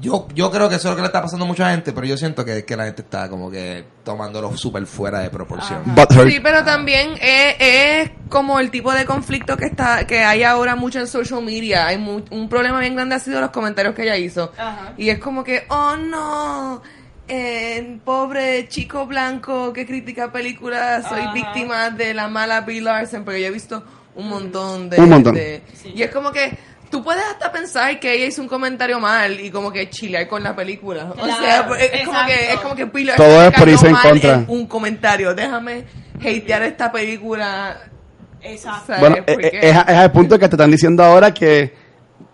Yo, yo creo que eso es lo que le está pasando a mucha gente, pero yo siento que, que la gente está como que tomándolo súper fuera de proporción. Sí, pero también es, es como el tipo de conflicto que está que hay ahora mucho en social media. Hay un problema bien grande ha sido los comentarios que ella hizo. Ajá. Y es como que, oh no, eh, pobre chico blanco que critica películas, soy Ajá. víctima de la mala Bill Larson, porque yo he visto un montón de... Un montón. de- Y es como que tú puedes hasta pensar que ella hizo un comentario mal y como que chilear con la película. o sea, es, como que, es como que Bill Todo Larson es por irse en mal contra. un comentario. Déjame hatear esta película. Exacto. Bueno, eh, es, es al punto que te están diciendo ahora que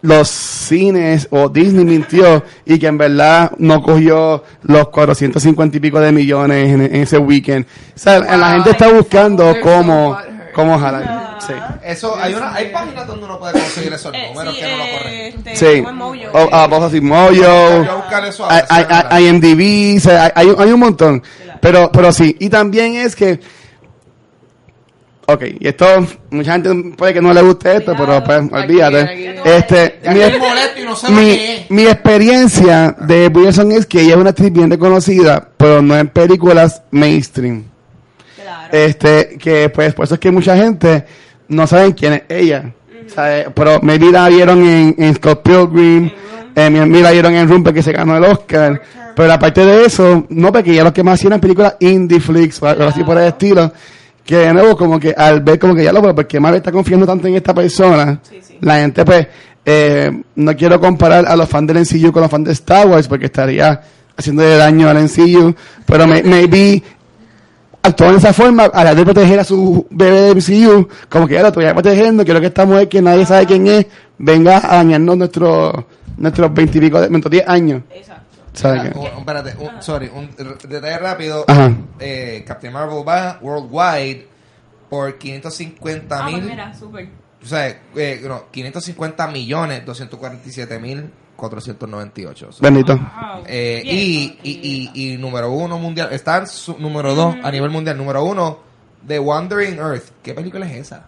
los cines o Disney mintió y que en verdad no cogió los 450 y pico de millones en, en ese weekend. O sea, la gente está buscando cómo, cómo jalar. Sí. Eso, hay, una, hay páginas donde uno puede conseguir esos Eh, números sí, que no lo eh, corren. este, Sí. como en Mojo. O, ah, vos así, Mojo, hay, hay, hay IMDb, o sea, hay, hay un montón. Pero, pero sí, y también es que, ok, y esto, mucha gente puede que no le guste esto, pero pues, Aquí, olvídate. aquí. Este, Ya mi, y no mi, mi experiencia de Wilson es que ella es una actriz bien reconocida, pero no en películas mainstream. Claro. Este, que pues por eso es que mucha gente no saben quién es ella. ¿sabe? Pero maybe la vieron en, en Scott Pilgrim, eh, maybe la vieron en Rumpe que se ganó el Oscar. Pero aparte de eso, no, porque ella lo que más hacía eran películas indie flicks o algo así por el estilo. Que de nuevo como que al ver como que ya lo pero porque Marvel está confiando tanto en esta persona Sí, sí. la gente pues eh, no quiero comparar a los fans del MCU con los fans de Star Wars porque estaría haciéndole daño al MCU pero may- maybe actuó de esa forma a la de proteger a su bebé de MCU como que ya lo estoy protegiendo quiero que esta mujer que nadie sabe quién es venga a dañarnos nuestros nuestros veintipico de nuestros 10 años Exacto. ¿Sabes Mira, qué? un- espérate, un- sorry, un detalle rápido. Ajá. Eh, Captain Marvel va worldwide por 550 Ah, pues mil. mira, súper. o sea, eh, no, 550 millones 247 mil 498. o sea, bendito Wow. eh, Bien, y, y, y, y número uno mundial. Está su número dos a nivel mundial. Número uno, The Wandering Earth. ¿Qué película es esa?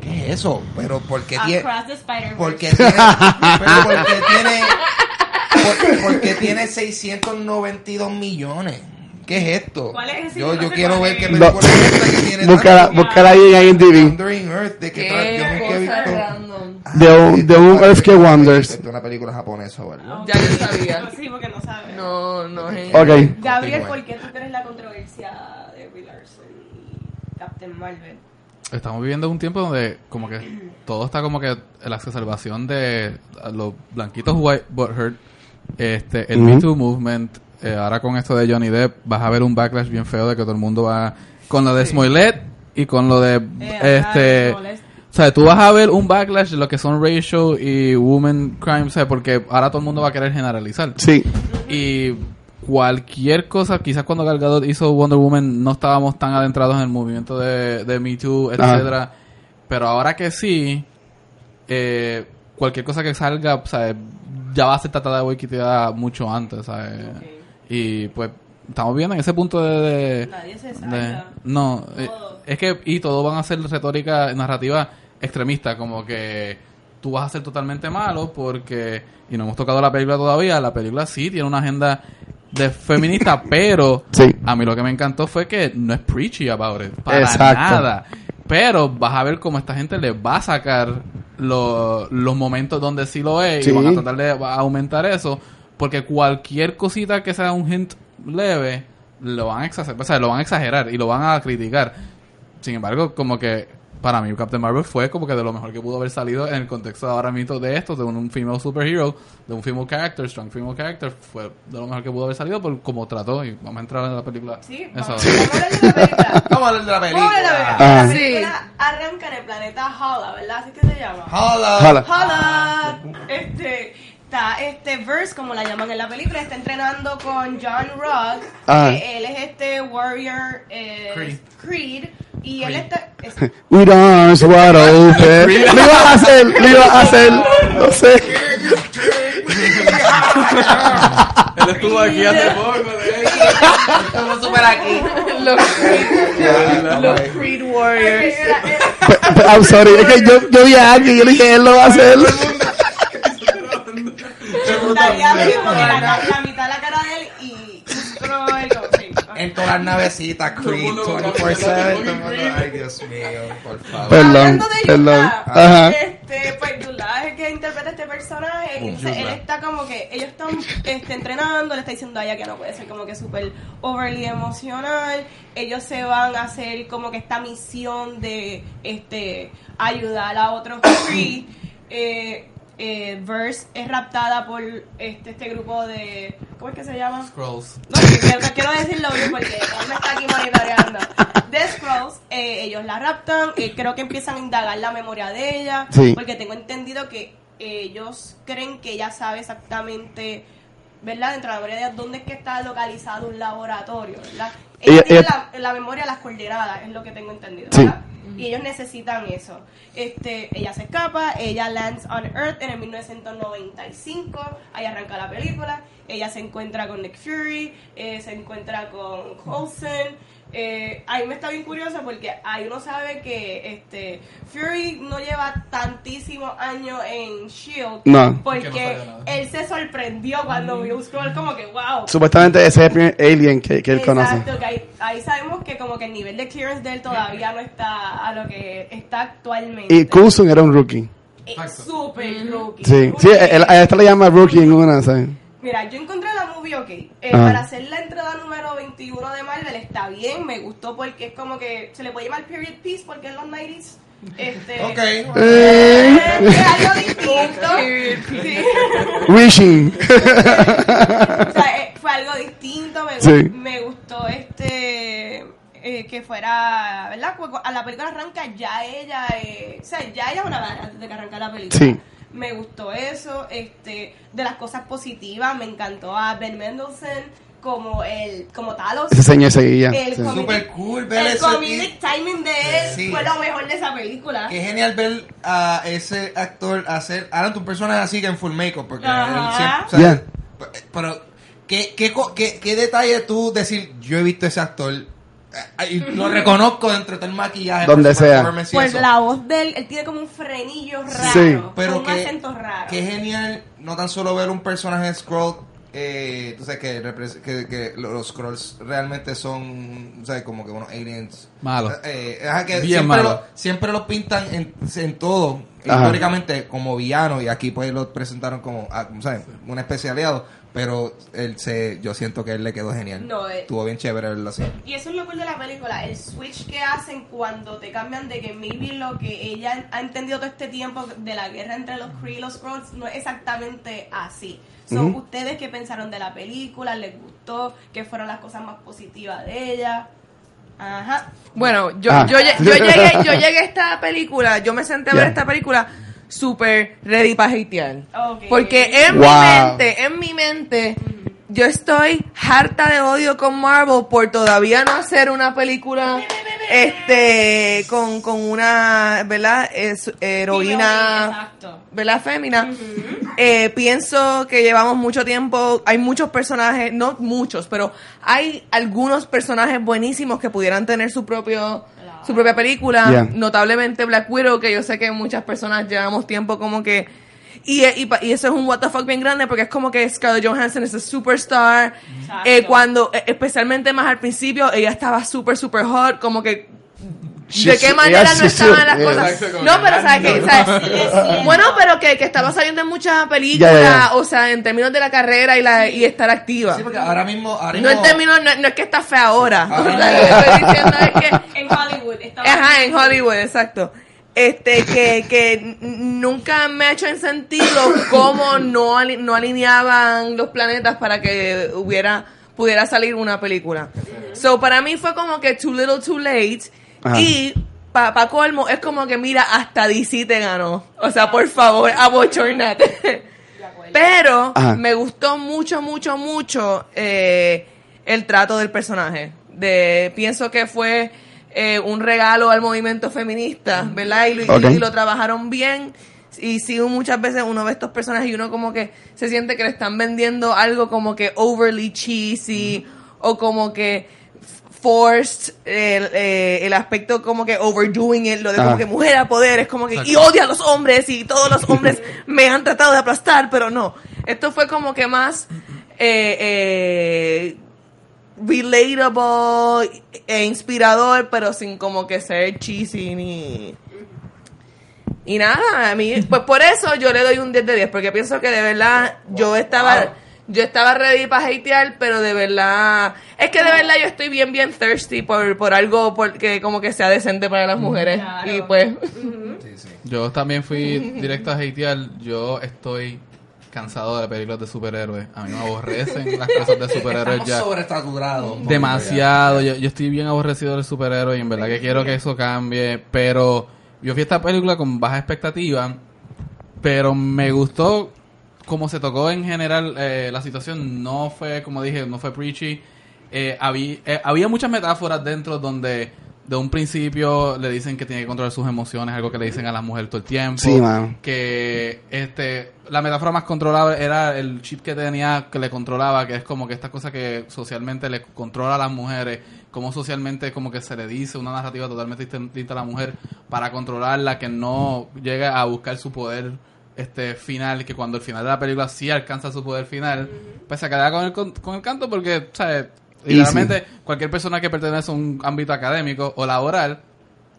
¿Qué es eso? Pero porque tiene. Across the Spider-Verse. Porque tiene. pero porque tiene. Por- porque tiene 692 millones. ¿Qué es esto? ¿Cuál es ese? Yo, No yo sé quiero ver qué es. película es esta que tiene. buscar tanto. buscar ahí en IMDb Earth. ¿De qué, tra- Yo nunca he Qué visto. De un- de un Earth que Wonders. De una película japonesa o algo. Ya yo sabía. Sí, porque no sabes. No, no es. ok Gabriel. ¿por qué tú eres la controversia de Brie Larson y Captain Marvel? Estamos viviendo un tiempo donde como que todo está como que la exacerbación de los blanquitos white butthurt, este, el. Me Too movement, eh, ahora con esto de Johnny Depp vas a ver un backlash bien feo de que todo el mundo va con lo de Smollett y con lo de Eh, este ay, o sea, tú vas a ver un backlash de lo que son racial y women crimes, o sea, porque ahora todo el mundo va a querer generalizar. sí Y cualquier cosa, quizás cuando Gal Gadot hizo Wonder Woman no estábamos tan adentrados en el movimiento de, de Me Too, Ajá. etcétera. Pero ahora que sí, eh, cualquier cosa que salga, ¿sabes? Ya va a ser tratada de Wikipedia mucho antes, ¿sabes? Y pues estamos viendo en ese punto de... de- Nadie se de- no, eh, Todo. es que y todo van a ser retórica narrativa extremista, como que tú vas a ser totalmente malo porque y no hemos tocado la película todavía, la película sí tiene una agenda de feminista, pero Sí. a mí lo que me encantó fue que no es preachy about it, para Exacto. nada. Pero vas a ver cómo esta gente le va a sacar lo- los momentos donde sí lo es Sí. y van a tratar de aumentar eso, porque cualquier cosita que sea un hint leve lo van a exagerar, o sea, lo van a exagerar y lo van a criticar. Sin embargo, como que para mí Captain Marvel fue como que de lo mejor que pudo haber salido en el contexto ahora mismo de esto, de un, un female superhero, de un female character, strong female character, fue de lo mejor que pudo haber salido por cómo trató y vamos a entrar en la película. Sí, vamos, vamos a hablar de la película. Vamos a hablar de la Vamos a hablar de la película. Ah. La Sí. película arranca en el planeta Hala, ¿verdad? Así que se llama. Hola. Hola. Hola. Este, está este Verse, como la llaman en la película, está entrenando con John Rock. Ah. que él es este warrior eh, Creed. Creed, y él está... es- With arms wide open. Lo iba a hacer, lo iba a hacer. No sé. Él estuvo aquí hace poco. Estamos súper aquí. Los Creed, los Creed Warriors. Era- Pero, I'm sorry, es que yo, yo vi a alguien y yo dije, él lo va a hacer. Estaría bien porque la, la mitad de la cara de él y ok. En todas las navecitas, Creed mundo con 24-7. Creed. todo el mundo, Ay, Dios mío, por favor. Perdón, Hablando de perdón. Yula, Ajá. este, pues Yula es el que interpreta este personaje. entonces él está como que, ellos están este, entrenando, le está diciendo a ella que no puede ser como que súper overly emocional. Ellos se van a hacer como que esta misión de este ayudar a otros Kree. Eh, eh, Verse es raptada por este, este grupo de. ¿Cómo es que se llama? Scrolls. No, quiero, quiero decirlo bien porque él me está aquí monitoreando. The Scrolls, eh, ellos la raptan, eh, creo que empiezan a indagar la memoria de ella, Sí. porque tengo entendido que ellos creen que ella sabe exactamente, ¿verdad? Dentro de la memoria de ella, dónde es que está localizado un laboratorio, ¿verdad? Ella, Ella- tiene ella- la, la memoria de las coordenadas, es lo que tengo entendido, Sí. Y ellos necesitan eso. Este, ella se escapa, ella lands on Earth en el 1995, ahí arranca la película, ella se encuentra con Nick Fury, eh, se encuentra con Coulson, eh, ahí me está bien curioso porque ahí uno sabe que este Fury no lleva tantísimos años en Shield No. Que no porque nada. él se sorprendió cuando vio un scroll como que wow Supuestamente ese es el primer alien que, que él conoce. Exacto, que ahí, ahí sabemos que como que el nivel de clearance de él todavía no está a lo que está actualmente. Y Coulson era un rookie. Exacto. súper rookie. Sí, sí, él, a esta le llama rookie en una, ¿sabes? Mira, yo encontré la movie, ok. Eh, Ajá. para hacer la entrada número 21 de Marvel está bien, me gustó porque es como que se le puede llamar period piece porque es los 90s. Este, Ok. eh, Eh. es algo distinto. Sí. Wishing. O sea, eh, fue algo distinto, me, Sí. me gustó este eh, que fuera, ¿verdad? A la película arranca ya ella, eh, o sea, ya ella es una badass antes de que arranca la película. Sí. Me gustó eso, este, de las cosas positivas, me encantó a Ben Mendelsohn como el, como Talos. Ese señor seguía. El sí. comedic- Super cool ver el eso comedic timing de él Sí. fue lo mejor de esa película. Qué genial ver a ese actor hacer. Ahora tu personaje así que en full makeup. Porque Ajá. él siempre. o sea, Yeah. Pero, ¿qué, qué, co- qué, qué detalle tú decir, yo he visto ese actor eh, y lo reconozco dentro de todo el maquillaje? Donde sea. Pues la voz de él, él tiene como un frenillo raro, Sí. Pero un que, acento raro. Qué genial, no tan solo ver un personaje Scroll. Eh, tú sabes que, que, que los Scrolls realmente son, ¿sabes? Como que unos aliens. Malos. Eh, ajá, que Bien siempre, malos. lo, siempre los pintan en, en todo, Ajá. históricamente, como villanos. Y aquí pues lo presentaron como, ah, ¿sabes? Una especie de aliado. Pero él se, yo siento que él le quedó genial. No, eh. Estuvo bien chévere verlo así. Y eso es lo cool de la película, el switch que hacen cuando te cambian de que maybe lo que ella ha entendido todo este tiempo de la guerra entre los Kree y los Skrulls no es exactamente así. So, Ujú. ¿Ustedes qué pensaron de la película? ¿Les gustó? ¿Qué fueron las cosas más positivas de ella? Ajá. Bueno, yo, Ah. yo, lle- yo llegué, yo llegué a esta película, yo me senté a ver esta película súper ready para hatear. Porque en Wow. mi mente, en mi mente, yo estoy harta de odio con Marvel por todavía no hacer una película este con, con una, ¿verdad? Es, heroína. ¿verdad? Fémina. Eh, pienso que llevamos mucho tiempo, hay muchos personajes, no muchos, pero hay algunos personajes buenísimos que pudieran tener su propio su propia película, Yeah. notablemente Black Widow, que yo sé que muchas personas llevamos tiempo como que y, y, pa- y eso es un what the fuck bien grande porque es como que Scarlett Johansson es a superstar. Eh, cuando, eh, especialmente más al principio, ella estaba super, super hot, como que de qué manera no estaban las cosas. No, pero sabes que no. ¿sabes? bueno, pero que, que estaba saliendo en muchas películas, Ya, ya, ya. o sea, en términos de la carrera y la y estar activa. Sí, porque ahora mismo. Ahora No mismo en términos, no, no es que está fea ahora. Ah. O sea, lo que estoy diciendo es que En Hollywood. estaba- Ajá, en Hollywood, exacto. Este, que, que nunca me ha hecho en sentido cómo no, ali- no alineaban los planetas para que hubiera, pudiera salir una película. So, para mí fue como que too little, too late. Ajá. Y, para pa colmo, es como que, mira, hasta DC te ganó. O sea, por favor, abochornate. Pero Ajá. me gustó mucho, mucho, mucho eh, el trato del personaje. De, pienso que fue eh, un regalo al movimiento feminista, ¿verdad? Lo- y lo trabajaron bien. Y sí, muchas veces uno ve estos personajes y uno como que se siente que le están vendiendo algo como que overly cheesy o como que forced el, eh, el aspecto como que overdoing it, lo de como que mujer a poder, es como que y odia a los hombres y todos los hombres me han tratado de aplastar, pero no. Esto fue como que más eh, eh, relatable e inspirador, pero sin como que ser cheesy ni... Y nada, a mí, pues por eso yo le doy un 10 de 10, porque pienso que de verdad yo estaba, yo estaba ready para hatear, pero de verdad, es que de verdad yo estoy bien, bien thirsty por, por algo porque como que sea decente para las mujeres. Claro. Y pues, Sí, sí. Yo también fui directo a hatear. Yo estoy cansado de las películas de superhéroes. A mí me aborrecen las cosas de superhéroes Estamos ya. poquito Demasiado. Yo, yo estoy bien aborrecido del superhéroe y en verdad que quiero que eso cambie. Pero yo fui a esta película con baja expectativa. Pero me gustó como se tocó en general eh, la situación. No fue, como dije, no fue preachy. Eh, había, eh, había muchas metáforas dentro donde de un principio le dicen que tiene que controlar sus emociones, algo que le dicen a las mujeres todo el tiempo. Sí, mano. Que este, la metáfora más controlable era el chip que tenía que le controlaba, que es como que esta cosa que socialmente le controla a las mujeres, como socialmente como que se le dice una narrativa totalmente distinta a la mujer para controlarla, que no llegue a buscar su poder este final, que cuando el final de la película sí alcanza su poder final, pues se queda con el, con, con el canto porque, ¿sabes? Literalmente, cualquier persona que pertenece a un ámbito académico o laboral,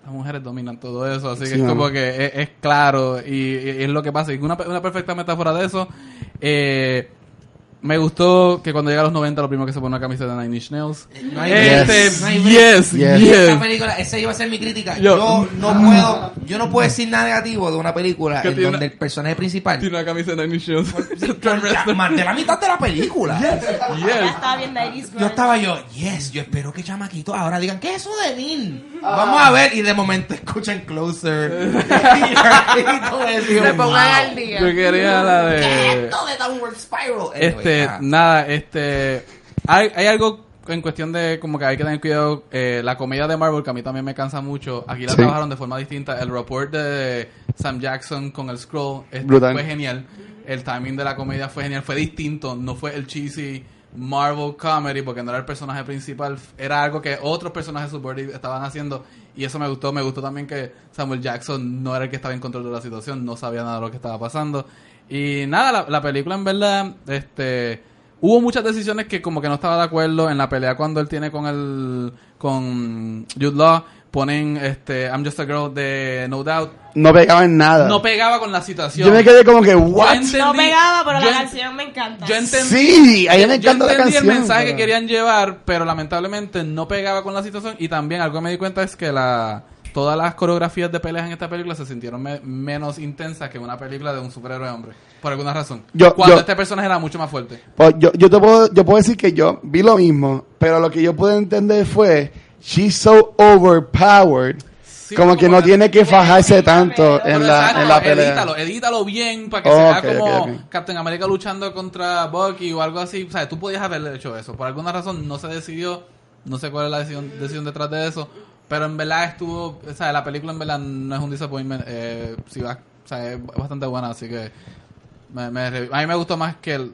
las mujeres dominan todo eso, así que Sí, es como que es, es claro y, y es lo que pasa. Y una, una perfecta metáfora de eso. eh, me gustó que cuando llega a los 90 lo primero que se pone una camiseta de Nine Inch Nails. No hay Este, break, no hay break. yes, Yes. yes. Esa película, esa iba a ser mi crítica. Yo- Yo, no puedo, yo no puedo decir nada negativo de una película en donde una- el personaje principal Tiene una camiseta de Nine Inch Nails. más de la mitad de la película. Ya Yes. estaba bien 90s Yo estaba yo, yes, yo espero que chamaquito ahora digan, ¿qué es eso de Nin? Vamos a ver, y de momento escuchan Closer. y todo eso, Se pongan al día. Yo quería la ¿Qué es de... esto de Downward Spiral? Este, Anyway, ah. nada, este... Hay, hay algo en cuestión de como que hay que tener cuidado. eh, la comedia de Marvel, que a mí también me cansa mucho, aquí la Sí. trabajaron de forma distinta. El report de Sam Jackson con el scroll este, fue genial. El timing de la comedia fue genial, fue distinto. No fue el cheesy Marvel comedy, porque no era el personaje principal. Era algo que otros personajes subvertidos estaban haciendo. Y eso me gustó. Me gustó también que Samuel Jackson no era el que estaba en control de la situación, no sabía nada de lo que estaba pasando. Y nada, la, la película en verdad, este, hubo muchas decisiones que como que no estaba de acuerdo en la pelea cuando él tiene con el, con Jude Law, ponen este, I'm Just a Girl de No Doubt, No pegaba en nada. no pegaba con la situación. Yo me quedé como que, Yo what? entendí- No pegaba, pero yo la canción me encanta. Yo entendí, Sí, a mí me yo encanta la entendí canción. el mensaje pero- que querían llevar, pero lamentablemente no pegaba con la situación. Y también algo que me di cuenta es que la todas las coreografías de peleas en esta película se sintieron me- menos intensas que una película de un superhéroe hombre. Por alguna razón. Yo- Cuando yo- este personaje era mucho más fuerte. Pues yo, yo, te puedo, yo puedo decir que yo vi lo mismo, pero lo que yo pude entender fue, she's so overpowered, Sí, como que no tiene que fajarse tanto en la, en la pelea. Edítalo, edítalo bien para que Ok, se vea ok, como ok. Captain America luchando contra Bucky o algo así. O sea, tú podías haberle hecho eso. Por alguna razón no se decidió. No sé cuál es la decisión, decisión detrás de eso. Pero en verdad estuvo. O sea, la película en verdad no es un disappointment. Eh, sí va, o sea, es bastante buena. Así que. me- a mí me gustó más que el-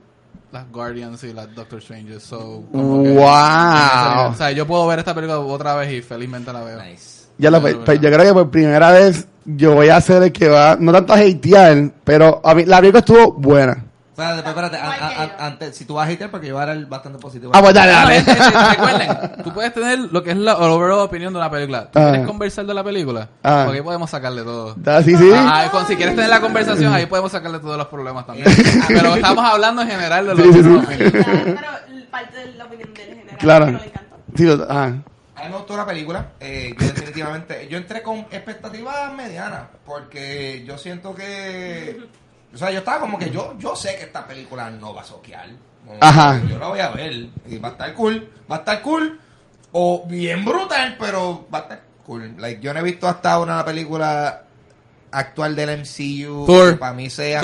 las Guardians y las Doctor Strange. So, como que- Wow. O sea, yo puedo ver esta película otra vez y felizmente la veo. Nice. Ya lo, Pero, pues, yo creo que por primera vez yo voy a ser el que va, no tanto a hatear, pero a mí, la película estuvo buena. O sea, después, espérate, Igual a- que a- yo. antes, si tú vas a hater, porque yo voy a dar bastante positivo. Ah, pues dale, Ah, dale. Recuerden, tú puedes tener lo que es la overall opinión de una película. ¿Tú Ah. quieres conversar de la película? Ah. Porque ahí podemos sacarle todo. Da- Sí, sí. Ah, con- si quieres tener la conversación, ahí podemos sacarle todos los problemas también. Pero estamos hablando en general de lo Sí, sí, que sí. película. Pero parte de la opinión del general. Claro. le encanta. Sí, lo- ah. A mí me gustó la película. eh, yo definitivamente, yo entré con expectativas medianas, porque yo siento que, o sea, yo estaba como que yo, yo sé que esta película no va a soquear. Ajá. Yo la voy a ver y va a estar cool, va a estar cool o bien brutal, pero va a estar cool. Like, yo no he visto hasta una película actual del MCU Thor. que para mí sea.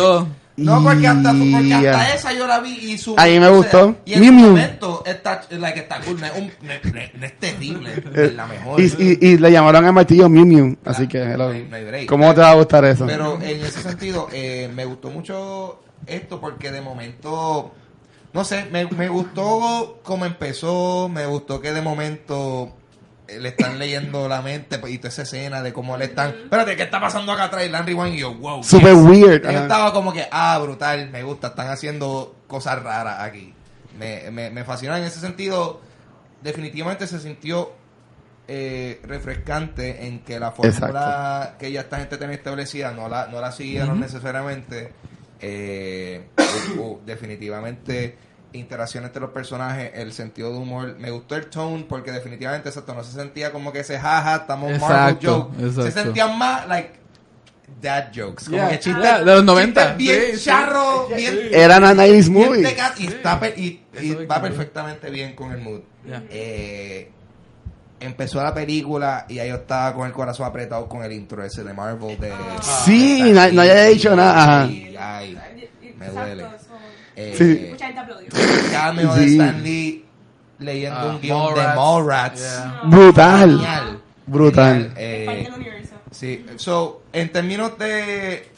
No, porque hasta, porque hasta Yeah. esa yo la vi y su... A mí me o sea, gustó. y en momento está, like, está cool, no es, un- no es- no terrible, es la mejor. Y, y, y le llamaron al martillo Mew, así que, hello. ¿cómo te va a gustar eso? Pero en ese sentido, eh, me gustó mucho esto porque de momento, no sé, me, me gustó cómo empezó, me gustó que de momento eh, le están leyendo la mente y toda esa escena de cómo le están... Espérate, ¿qué está pasando acá atrás? Y Landry Wayne y yo, wow. Super yes. weird. Yo estaba como que, ah, brutal, me gusta, están haciendo cosas raras aquí. Me, me, me fascinó en ese sentido. Definitivamente se sintió eh, refrescante en que la fórmula que ya esta gente tenía establecida no la, no la siguieron necesariamente. Eh, hubo definitivamente interacción entre los personajes, el sentido de humor. Me gustó el tone porque definitivamente exacto, no se sentía como que ese jaja, estamos Marvel Exacto, joke. Se exacto. sentían más like dad jokes, como Yeah, que chistes yeah, de los 90, chistes bien sí, sí. charro, bien Era una 90s bien movie. tecat, y, está va perfectamente bien con el mood. Yeah. Eh, empezó la película y ahí yo estaba con el corazón apretado con el intro ese de Marvel de Sí, de- no- no había dicho nada, ajá. Ay, ay, me Exacto, duele. Eh, Sí. Mucha gente aplaudió. el cameo de Sí. Stan Lee leyendo Ah, un guion de Mallrats. Yeah. Brutal. Genial. Brutal. Eh, Parte del universo. Sí, so, en términos de...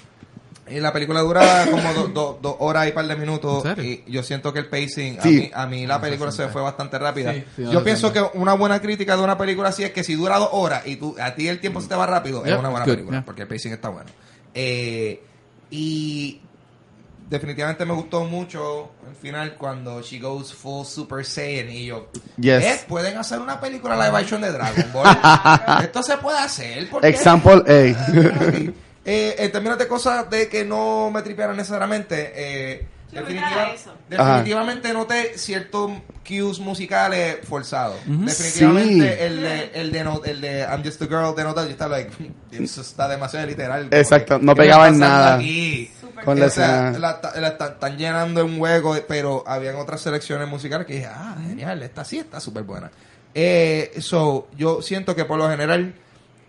eh, la película dura como do- do- dos horas y par de minutos y yo siento que el pacing, a, mí, a mí la película se fue bastante rápida. Sí, sí, no, yo pienso que una buena crítica de una película así es que si dura dos horas y tú, a ti el tiempo se te va rápido, es una buena good, película yeah. porque el pacing está bueno. Eh, y definitivamente me gustó mucho al final cuando she goes full Super Saiyan y yo, Yes. "Eh, pueden hacer una película live action de Dragon Ball. Esto se puede hacer. ¿por qué? Example A. Eh, en términos de cosas de que no me tripearon necesariamente, eh, Definitiva- definitivamente noté ciertos cues musicales forzados. Definitivamente Sí. el, de, el, de no- el de I'm Just a Girl de Nota, yo estaba like, eso está demasiado literal. Exacto, no ¿qué me pegaba en nada. aquí? Con O la sea, escena. la, la están llenando un hueco, pero habían otras selecciones musicales que dije, ah, genial, esta sí está súper buena. Eh, so, yo siento que por lo general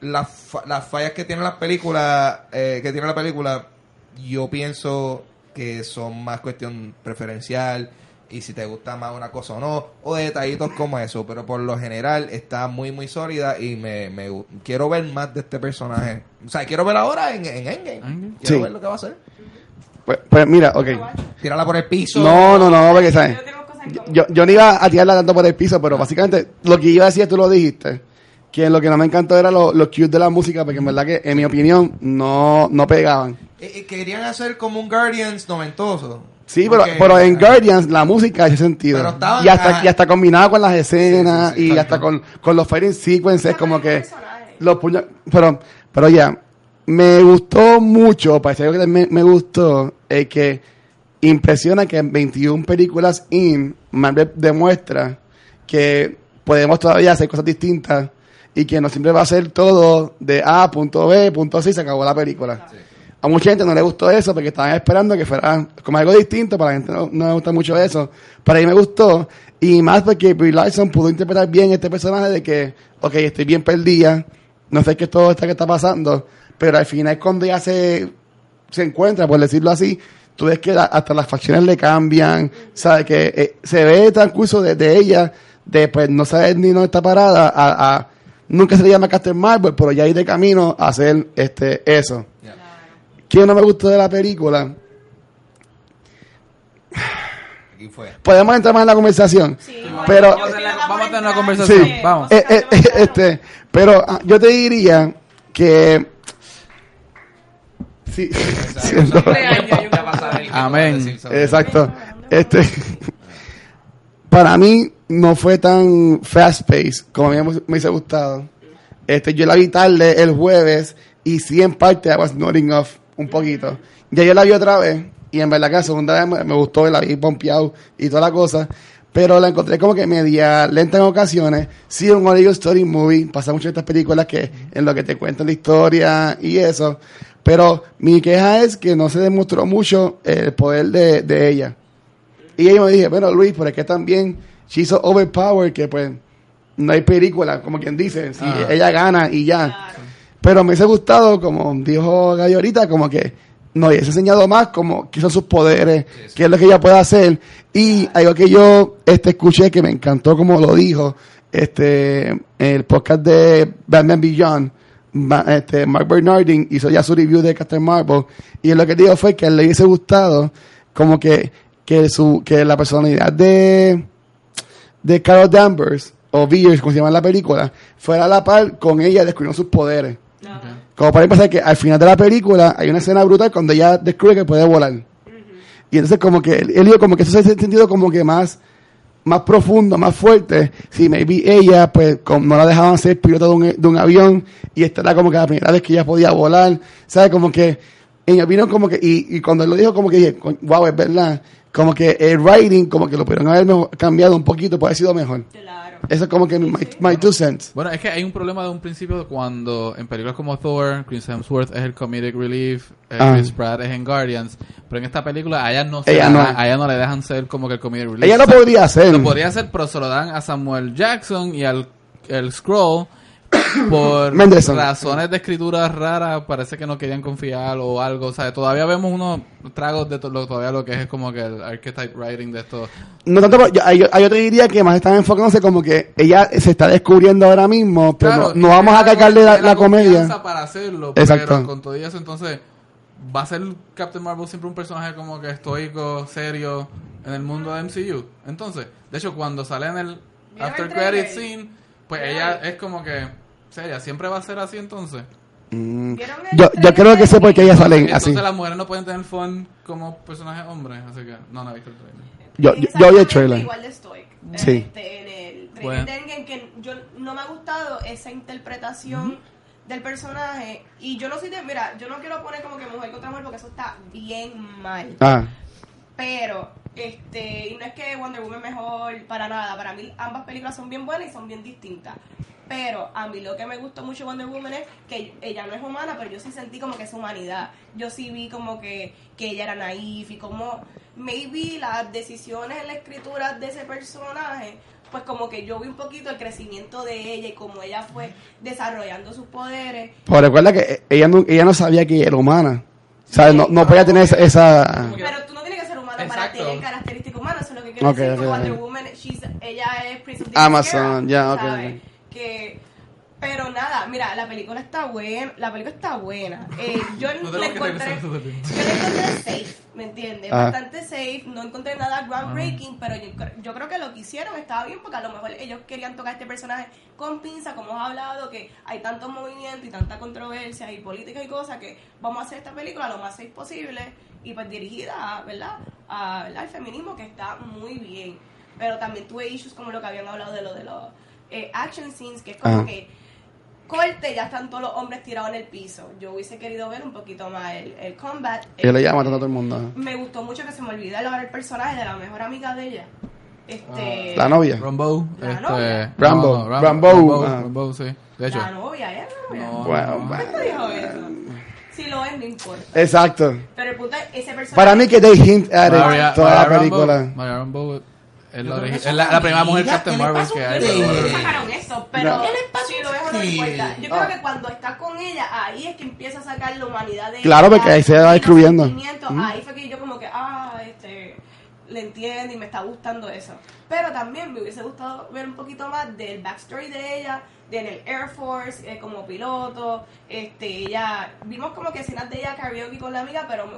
las, las fallas que tiene las películas, eh, que tiene la película, yo pienso que son más cuestión preferencial y si te gusta más una cosa o no, o detallitos como eso, pero por lo general está muy muy sólida y me, me quiero ver más de este personaje. O sea, quiero ver ahora en, en Endgame. Quiero Sí. ver lo que va a hacer. Pues, pues mira, ok. Tírala por el piso. No, no, no, porque sabes. Yo. Yo, no iba a tirarla tanto por el piso, pero básicamente lo que iba a decir tú lo dijiste. Que lo que no me encantó era lo- los cues de la música, porque en verdad que, en mi opinión, no, no pegaban. Eh, eh, querían hacer como un Guardians noventoso. Sí, pero, pero en Guardians la música hace sentido. Y, hasta, y hasta combinado con las escenas Sí, sí, sí, y hasta con, con los fighting sequences, como que personaje. los puños... Pero, pero ya, me gustó mucho, parece algo que me, me gustó, es que impresiona que en 21 películas in, Marvel demuestra que podemos todavía hacer cosas distintas y que no siempre va a ser todo de A, punto B, punto C y se acabó la película. A mucha gente no le gustó eso porque estaban esperando que fuera como algo distinto, para la gente no, no le gusta mucho eso. Para mí me gustó, y más porque Brie Larson pudo interpretar bien este personaje de que, ok, estoy bien perdida, no sé qué todo esto que está pasando, pero al final cuando ya se, se encuentra, por decirlo así, tú ves que hasta las facciones le cambian, ¿sabes? Que eh, se ve el transcurso de, ella, de pues no saber ni dónde está parada, a, a- nunca se le llama Captain Marvel, pero ya ir de camino a hacer este eso. ¿Qué no me gustó de la película? Aquí fue. Podemos entrar más en la conversación. Sí, Pero- Vamos a tener una conversación, sé, vamos. Eh, eh, que eh, este, pero ah, yo te diría que sí, siendo- Amén. exacto. Este para mí no fue tan fast paced como a mí me, me hubiese gustado. Este, yo la vi tarde el jueves y sí en parte I was nodding off un poquito. Ya yo la vi otra vez y en verdad que la segunda vez me, me gustó, la vi pompeado y toda la cosa. Pero la encontré como que media lenta en ocasiones. Sí, un audio story movie. Pasa mucho en estas películas que en lo que te cuentan la historia y eso. Pero mi queja es que no se demostró mucho el poder de, de ella. Y ahí me dije, bueno, Luis, pero es que también she's so overpowered que pues no hay película, como quien dice. Si Ah. ella gana y ya. Claro. Pero me hubiese gustado, como dijo Gallo ahorita, como que nos hubiese enseñado más como qué son sus poderes, qué es lo que ella puede hacer. Y algo que yo este, escuché que me encantó como lo dijo, este, el podcast de Batman Beyond, este, Mark Bernardin hizo ya su review de Captain Marvel, y lo que dijo fue que le hubiese gustado como que, que su, que la personalidad de, de Carol Danvers, o Beers, como se llama en la película, fuera a la par con ella descubriendo sus poderes. No. Como para pasar que al final de la película hay una escena brutal cuando ella descubre que puede volar. Y entonces como que él dijo como que eso se ha sentido como que más más profundo, más fuerte. Si maybe ella pues como no la dejaban ser piloto de un, de un avión y esta era como que la primera vez que ella podía volar, ¿sabes? Como que en mi opinión como que y, y cuando él lo dijo como que dije, wow, es verdad. Como que el writing como que lo pudieron haber mejor- cambiado un poquito, puede haber sido mejor. Claro. Eso es como que my, my two cents. Bueno, es que hay un problema de un principio cuando en películas como Thor, Chris Hemsworth es el comedic relief, eh, Ah. Chris Pratt es en Guardians, pero en esta película a ella no, se Ella la no. deja- a ella no le dejan ser como que el comedic relief. Ella lo O sea, podría hacer. Lo podría hacer, pero se lo dan a Samuel Jackson y al el Scroll por razones de escritura raras, parece que no querían confiar o algo, o sea, todavía vemos unos tragos de to- lo, todavía lo que es como que el archetype writing de esto. No tanto, yo, yo, yo te diría que más están enfocándose como que ella se está descubriendo ahora mismo, pero Claro, no, no vamos a cargarle la, tiene la comedia. para hacerlo, Exacto. pero con todo eso entonces va a ser Captain Marvel siempre un personaje como que estoico, serio en el mundo de MCU. Entonces, de hecho cuando sale en el ¿Vieron after el credit scene, pues ella es como que seria, siempre va a ser así entonces. Mm. ¿Vieron el Yo, creo que sé por qué ellas salen Entonces así. las mujeres no pueden tener fun como personajes hombres, así que no, no he visto el trailer. Yo, yo, yo vi el trailer. Igual de Stoic. Sí. Este, en el trailer Bueno. de Endgame, que yo no me ha gustado esa interpretación del personaje. Y yo no soy de. Mira, yo no quiero poner como que mujer contra mujer porque eso está bien mal. Ah, Pero, este, y no es que Wonder Woman es mejor para nada. Para mí ambas películas son bien buenas y son bien distintas. Pero a mí lo que me gustó mucho de Wonder Woman es que ella no es humana, pero yo sí sentí como que es humanidad. Yo sí vi como que, que ella era naif y como maybe las decisiones en la escritura de ese personaje, pues como que yo vi un poquito el crecimiento de ella y cómo ella fue desarrollando sus poderes. Pero recuerda que ella no, ella no sabía que era humana. ¿Sabes? No, no podía tener esa... esa- Pero tú no tienes que ser humano para Exacto. tener características humanas, eso es lo que quiero Ok, decir. ok, que Wonder. Woman, she's- ella es Prince of Amazon, ya, era, ok, ¿sabes? ok. Que, pero nada, mira, la película está buena, la película está buena. Eh, yo No la encontré, yo la encontré safe, ¿me entiendes? Ah. Bastante safe, no encontré nada groundbreaking, pero yo, yo creo que lo que hicieron estaba bien porque a lo mejor ellos querían tocar este personaje con pinza, como hemos hablado, que hay tantos movimientos y tanta controversia y política y cosas que vamos a hacer esta película lo más safe posible y pues dirigida, ¿verdad? A, ¿verdad? al feminismo que está muy bien. Pero también tuve issues como lo que habían hablado de lo de los eh, action scenes, que es como Ajá. que corte, ya están todos los hombres tirados en el piso. Yo hubiese querido ver un poquito más el, el combat. Ella le llama matando a todo el mundo. Me gustó mucho que se me olvidara ahora el personaje de la mejor amiga de ella. Este, La novia. Rambo. La este, novia. Rambo, no, no, Rambo, Rambo, ah. Rambo, sí. De hecho. La novia, ¿eh? La novia. No, Bueno, no. bueno. ¿Quién te dijo eso? Si lo es, no importa. Exacto. Pero el punto es, ese personaje... Para mí que they hint at it Maria- toda Maria la Rambo- película. Maria Rambo es la, es primera mujer Captain ¿qué le Marvel que hay. No sacaron eso, pero No. ¿Qué les pasa si lo es o no ustedes? importa. Yo Ah. creo que cuando está con ella, ahí es que empieza a sacar la humanidad de Claro, ella, porque ahí se va descubriendo. Ahí fue que yo como que, ah, este, le entiendo y me está gustando eso. Pero también me hubiese gustado ver un poquito más del backstory de ella, de en el Air Force, eh, como piloto, este, ella, vimos como que escenas de ella karaoke con la amiga, pero me,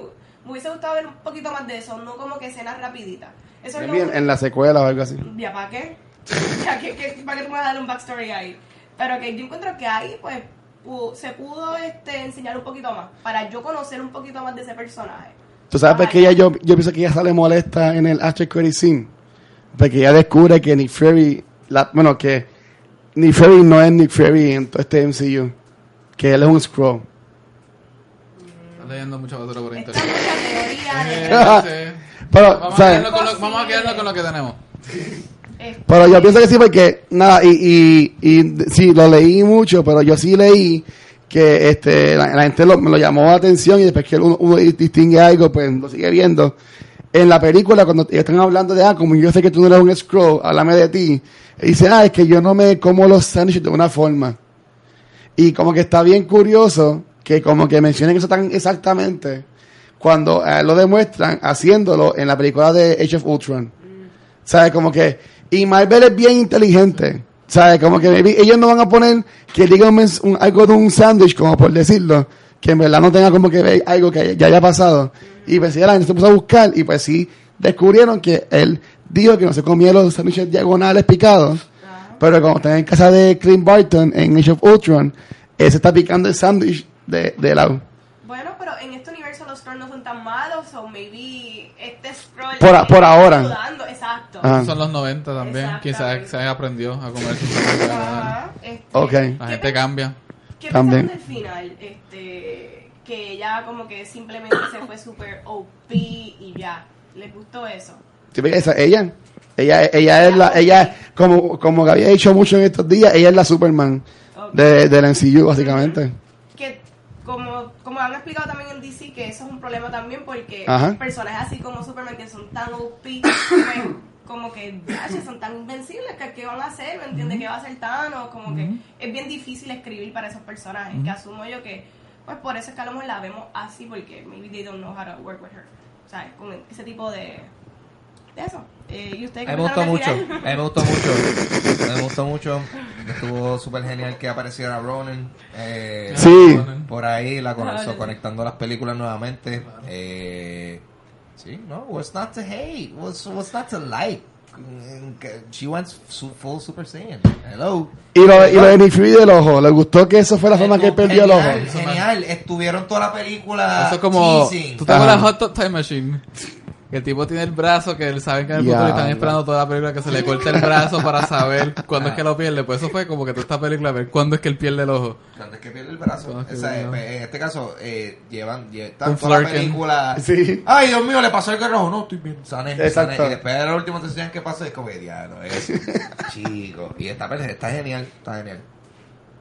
me hubiese gustado ver un poquito más de eso, no como que escenas rapiditas. Eso es lo En, en la secuela o algo así. ¿Ya para qué? Ya, ¿qué, qué, para qué tú me vas a darle un backstory ahí? Pero que yo encuentro que ahí, pues, pu- se pudo este, enseñar un poquito más, para yo conocer un poquito más de ese personaje. ¿Tú sabes Ajá, qué ella, yo, yo pienso que ella sale molesta en el After Credit Scene? Porque ella descubre que Nick Fury, la, bueno, que Nick Fury no es Nick Fury en todo este MCU. Que él es un Skrull. Estás leyendo mucha basura por internet. mucha teoría de... Pero, Vamos a, quedarnos con lo, vamos a quedarnos con lo que tenemos. Pero yo pienso que sí, porque, nada, y, y, y sí, lo leí mucho, pero yo sí leí que este la, la gente lo, me lo llamó la atención y después que uno, uno distingue algo, pues lo sigue viendo. En la película, cuando están hablando de, ah, como yo sé que tú no eres un scroll, háblame de ti. Y dice, ah, es que yo no me como los sándwiches de una forma. Y como que está bien curioso que como que mencionen eso tan exactamente cuando eh, lo demuestran haciéndolo en la película de Age of Ultron. ¿Sabes? Como que. Y Marvel es bien inteligente. ¿Sabes? Como que maybe ellos no van a poner que diga un algo de un sándwich, como por decirlo, que en verdad no tenga como que ver algo que ya haya pasado. Y pues sí, la gente se puso a buscar y pues sí descubrieron que él dijo que no se comía los sándwiches diagonales picados. Pero como está en casa de Clint Barton en Age of Ultron, él se está picando el sándwich de, de lado. Bueno, pero en este scrolls no son tan malos, o maybe este scroll... Por a- por ahora. Exacto. Ajá. Son los 90 también. Quizás se aprendió a comer sus sándwiches. Ajá, este, Ok. La ¿qué gente cambia. ¿Qué También. pensaron del final? Este, que ella como que simplemente se fue super OP y ya. ¿Les gustó eso? Sí, esa- ella, ella, ella es la, ella, como, como había dicho mucho en estos días, ella es la Superman Ok. de, del MCU, básicamente. Como, como han explicado también en DC, que eso es un problema también porque Ajá. personajes así como Superman que son tan OP, pues, como que son tan invencibles, que ¿qué van a hacer? ¿Me entiendes? ¿Qué va a hacer Thanos? Como que es bien difícil escribir para esos personajes, que asumo yo que, pues por eso es que a lo mejor la vemos así, porque maybe they don't know how to work with her. O sea, con ese tipo de eso. Eh, ¿Y mí me gustó mucho, a mí me gustó mucho, me gustó mucho, estuvo súper genial que apareciera Ronan, eh, Sí. por ahí, la Ronan. conectó, conectando las películas nuevamente, eh, sí, no, what's not to hate, what's, what's not to like, Mm, She went su- full Super Saiyan, hello. Y lo, y lo de Nick Fury del ojo, ¿le gustó que eso fue la forma que él perdió el ojo? Genial, estuvieron toda la película Eso es como. teasing. ¿Tú te Ajá. Hot Time Machine? El tipo tiene el brazo que él sabe que en el futuro Ya, están esperando toda la película que se le corte el brazo para saber cuándo es que lo pierde. Pues eso fue como que toda esta película, a ver cuándo es que él pierde el ojo. Cuando es que pierde el brazo. Cuando es que Esa es, pierde el en este caso, eh, llevan, lle- Un están toda la película. Sí. Ay, Dios mío, le pasó el rojo. No, estoy bien. Sané, Exacto. sané. Y después de la última te enseñan qué pasó. Es como, diablo, es chico. Y esta película está genial, está genial.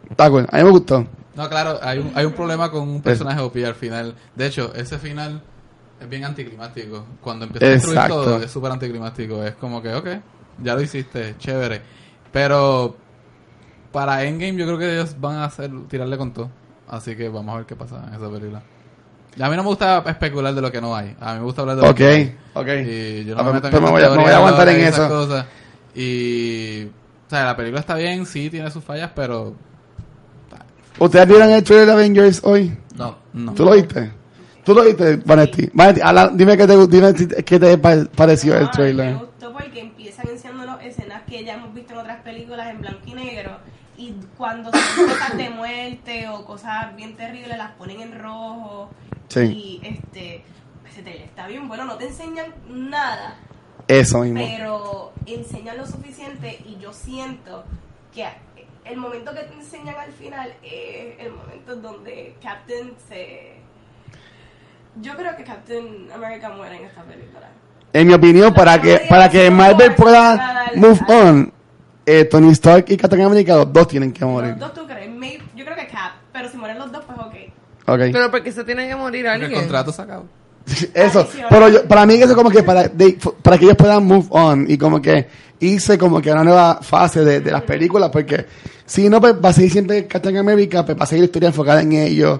Está cool. A mí me gustó. No, claro, hay un, hay un problema con un personaje OP al final. De hecho, ese final es bien anticlimático. Cuando empieza a destruir Exacto. todo, es súper anticlimático. Es como que, ok, ya lo hiciste, chévere. Pero para Endgame yo creo que ellos van a hacer tirarle con todo. Así que vamos a ver qué pasa en esa película. Y a mí no me gusta especular de lo que no hay. A mí me gusta hablar de lo Ok, que hay. ok. Y yo no Ah, me pues- meto en me voy a- me voy a aguantar en eso. cosas. Y, o sea, la película está bien, sí, tiene sus fallas, pero ¿Ustedes vieron el trailer de Avengers hoy? No. no. ¿Tú lo viste? ¿Tú lo viste, Vanetti? Vanetti, habla- dime qué te, dime si- qué te pa- pareció el No, Me trailer. gustó porque empiezan enseñándonos escenas que ya hemos visto en otras películas en blanco y negro. Y cuando son cosas de muerte o cosas bien terribles, las ponen en rojo. Sí. Y este, ese trailer está bien bueno, no te enseñan nada, Eso mismo. pero enseñan lo suficiente. Y yo siento que el momento que te enseñan al final es el momento donde Captain se. Yo creo que Captain America muere en esta película. En mi opinión, para que, para que Marvel pueda move on, eh, Tony Stark y Captain America, los dos tienen que morir. Los dos tú crees, May- yo creo que Cap, pero si mueren los dos, pues ok. Ok. Pero porque se tiene que morir Porque el alguien. contrato se acabó. Eso, pero yo, para mí eso como que para, de- para que ellos puedan move on y como que irse como que una nueva fase de, de las películas, porque si no, pues va a seguir siempre Captain America, pues va a seguir la historia enfocada en ellos.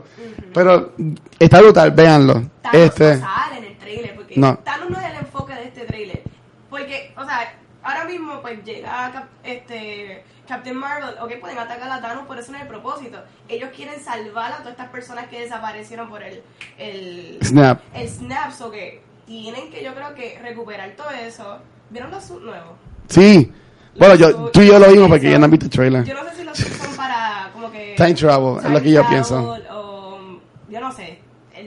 Pero está brutal, véanlo. Thanos Este, no sale en el trailer, porque No. Thanos no es el enfoque de este trailer. Porque, o sea, ahora mismo pues llega Cap- este Captain Marvel, ok, pueden atacar a Thanos, pero eso no es el propósito. Ellos quieren salvar a todas estas personas que desaparecieron por el, el, Snap. el snap, o que tienen que yo creo que recuperar todo eso. ¿Vieron los nuevos? Sí. Bueno, yo, tú y yo lo vimos porque ya no han visto el trailer. Yo no sé si los son para como que... Time travel, es lo que yo pienso. travel O, yo no sé.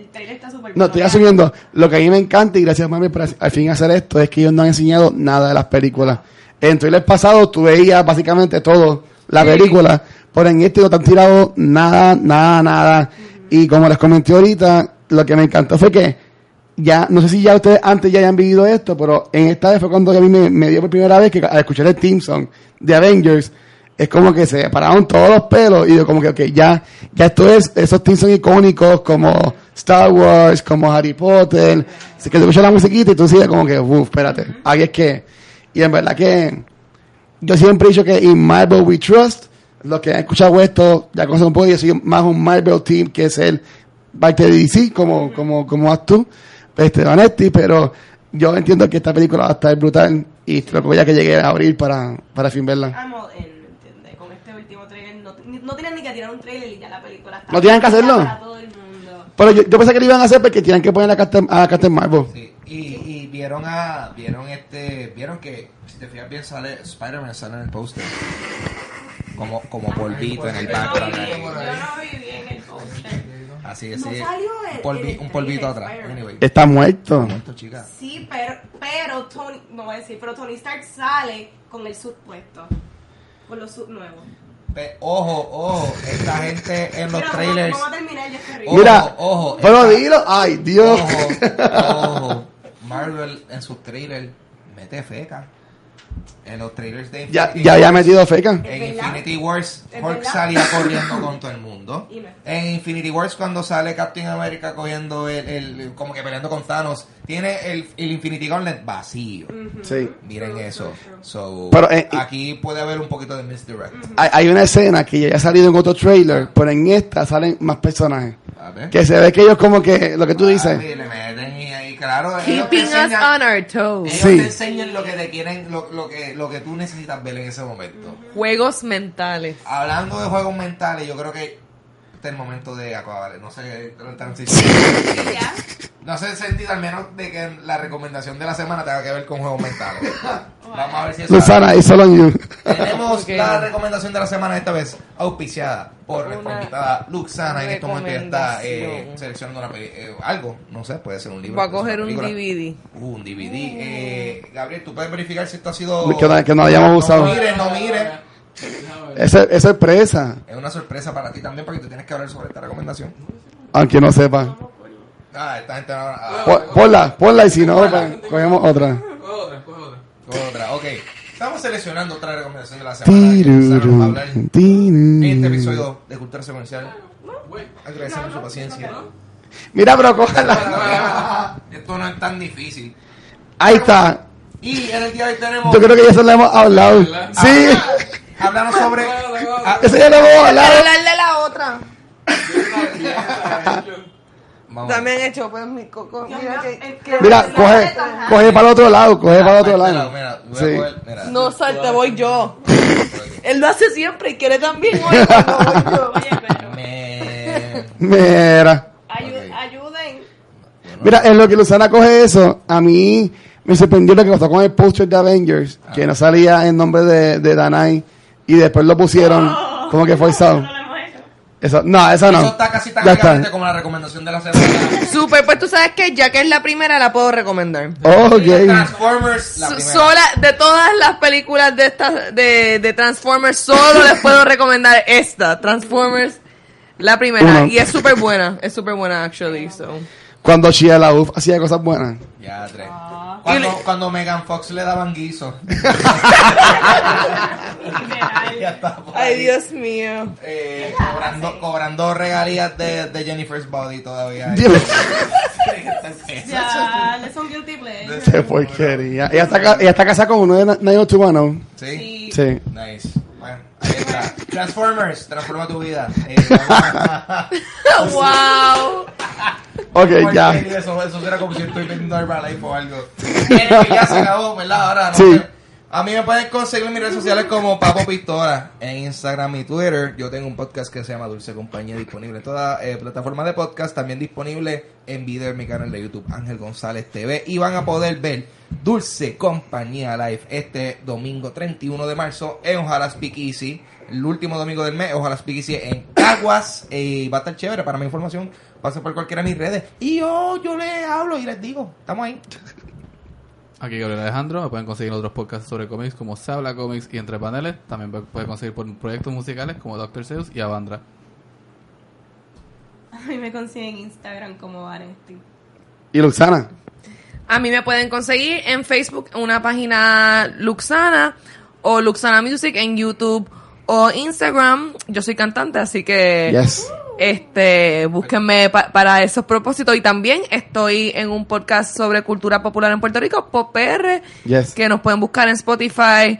El trailer está súper No, estoy asumiendo. Lo que a mí me encanta, y gracias mami por al fin hacer esto, es que ellos no han enseñado nada de las películas. En el trailer pasado tú veías básicamente todo, la película, pero en este no te han tirado nada, nada, nada. Y como les comenté ahorita, lo que me encantó fue que ya, no sé si ya ustedes antes ya hayan vivido esto, pero en esta vez fue cuando a mí me, me dio por primera vez que al escuchar el theme song de Avengers, es como que se pararon todos los pelos y yo como que, ok, ya, ya esto es, esos teams son icónicos como Star Wars, como Harry Potter, así que tú escuchas la musiquita y tú sigues como que, uff, espérate, ahí es que, y en verdad que yo siempre he dicho que in Marvel we trust, los que han escuchado esto ya conocen un poco, yo soy más un Marvel team que es el parte de DC, como, como, como vas tú, este, Vanetti, pero yo entiendo que esta película va a estar brutal y creo que voy a que llegue a abrir para, para fin verla. Con este último trailer no, ni- no tienen ni que tirar un trailer y ya la película está. ¿No tienen que hacerlo? Para todo el mundo. Pero yo, yo pensé que lo iban a hacer porque tienen que poner a Captain, a Captain Marvel. Sí, y, y vieron a vieron este vieron que si te fijas bien sale Spider-Man sale en el póster como como polvito en el no background yo no vi bien el póster. así No así salió el- un, polvi- un polvito atrás Spider-Man. anyway Está muerto. Muerto, chica. Sí, pero, pero Tony, no voy a decir, pero Tony Stark sale con el suit puesto. Con los suits nuevos. Ojo ojo esta gente en los Mira, trailers terminar. Ojo, Mira, ojo, pero esta- dilo, ay Dios. ojo ojo Marvel en sus trailers mete feca en los trailers de ya, Infinity ya había Wars. metido feca. En. Infinity Wars, ¿Es Hulk salía corriendo con todo el mundo. En Infinity Wars, cuando sale Captain America cogiendo el, el- como que peleando con Thanos, tiene el, el Infinity Gauntlet vacío. Sí. Miren eso. So, Pero, eh, aquí puede haber un poquito de misdirect. Hay, hay una escena que ya ha salido en otro trailer, pero en esta salen más personajes. A ver. Que se ve que ellos como que, lo que tú dices. Papi, claro. ellos te Keeping us enseñan- on our toes. Ellos Sí. te enseñan lo que te quieren, lo, lo que, lo que tú necesitas ver en ese momento. Juegos mentales. Hablando de juegos mentales, yo creo que el momento de acabar, no sé, transición. Ya. No hace sentido al menos de que la recomendación de la semana tenga que ver con juegos mentales. Vamos a ver si Luzana, it's all on you. Tenemos la recomendación de la semana esta vez auspiciada por nuestra invitada Luxana. En este momento ya está eh, recomendación. seleccionando una peli- eh, algo, no sé, puede ser un libro. Voy a puede ser coger un película. DVD. Uh, un DVD. Eh, Gabriel, ¿tú puedes verificar si esto ha sido... Que no- que no hayamos usado. No mire, no mire. Esa es sorpresa, Es una sorpresa para ti también porque tú tienes que hablar sobre esta recomendación. aunque no sepa. Ah, esta gente ahora... ah, Po- Ponla, ponla y si no, pues, cogemos otra. Coge otra, coge otra. otra, ok. Estamos seleccionando otra recomendación de la semana. que Luxana nos va a hablar en este episodio de Cultura Secuencial. Agradecemos su paciencia. Mira, pero cójala. Esto no es tan difícil. Ahí está. Y en el día de hoy tenemos... Yo creo que ya se lo hemos hablado. Sí, Hablamos sobre... Ah, ese ya lo hemos Quiero hablado. hablar de la otra. vamos. También he hecho, pues, mi coco. Mira que, que- Mira, coge, coge para el otro lado, coge para el otro Mira, lado. mira, voy a Sí. coger- mira. No salte, voy yo. Él lo hace siempre y quiere también hoy. cuando voy yo. Oye, pero Me... Mira. ayu- ayuden. Mira, en lo que Luzana coge eso, a mí me sorprendió lo que pasó con el póster de Avengers, que no salía en nombre de, de Danai, y después lo pusieron como que forzado. no. Eso, no, eso no. Eso está casi tan está. como la recomendación de la semana. Super, pues tú sabes que ya que es la primera, la puedo recomendar. Ok. Transformers, la So- primera. sola, de todas las películas de estas de, de Transformers, solo les puedo recomendar esta, Transformers, la primera. Uno. Y es súper buena, es súper buena, actually. So. Cuando Shia LaBeouf hacía cosas buenas. Ya, tres. Cuando, cuando Megan Fox le daban guiso. Ay. Dios mío. Eh, cobrando, cobrando regalías de, de Jennifer's Body todavía. Dile, Ya, es un guilty pleasure. Qué porquería. Ella está, ella está casada con uno de 90210. ¿Sí? Sí. Sí. Nice. Bueno, ahí está. Transformers, transforma tu vida. Eh, wow. Ok, ya. Eso, eso será como si estoy vendiendo Herbalife o algo. Ya se acabó, ¿verdad? Ahora no Sí. sé. A mí me pueden conseguir en mis redes sociales como Papo Pistola en Instagram y Twitter. Yo tengo un podcast que se llama Dulce Compañía disponible en toda eh, plataforma de podcast, también disponible en video en mi canal de YouTube Ángel González TV y van a poder ver Dulce Compañía Live este domingo 31 de marzo en Ojalá Speak Easy, el último domingo del mes, Ojalá Speak Easy en Caguas y va a estar chévere para mi información. Pasen por cualquiera de mis redes y yo, yo les hablo y les digo, estamos ahí. Aquí Gabriel Alejandro, me pueden conseguir en otros podcasts sobre cómics como Se Habla Comics y Entre Paneles. También me pueden conseguir por proyectos musicales como Dr. Zeus y Avandra. A mí me consiguen en Instagram como Vanesti. Y Luxana. A mí me pueden conseguir en Facebook una página Luxana o Luxana Music en YouTube o Instagram. Yo soy cantante, así que Yes. Este búsquenme pa- para esos propósitos. Y también estoy en un podcast sobre cultura popular en Puerto Rico, Pop PR, Yes. que nos pueden buscar en Spotify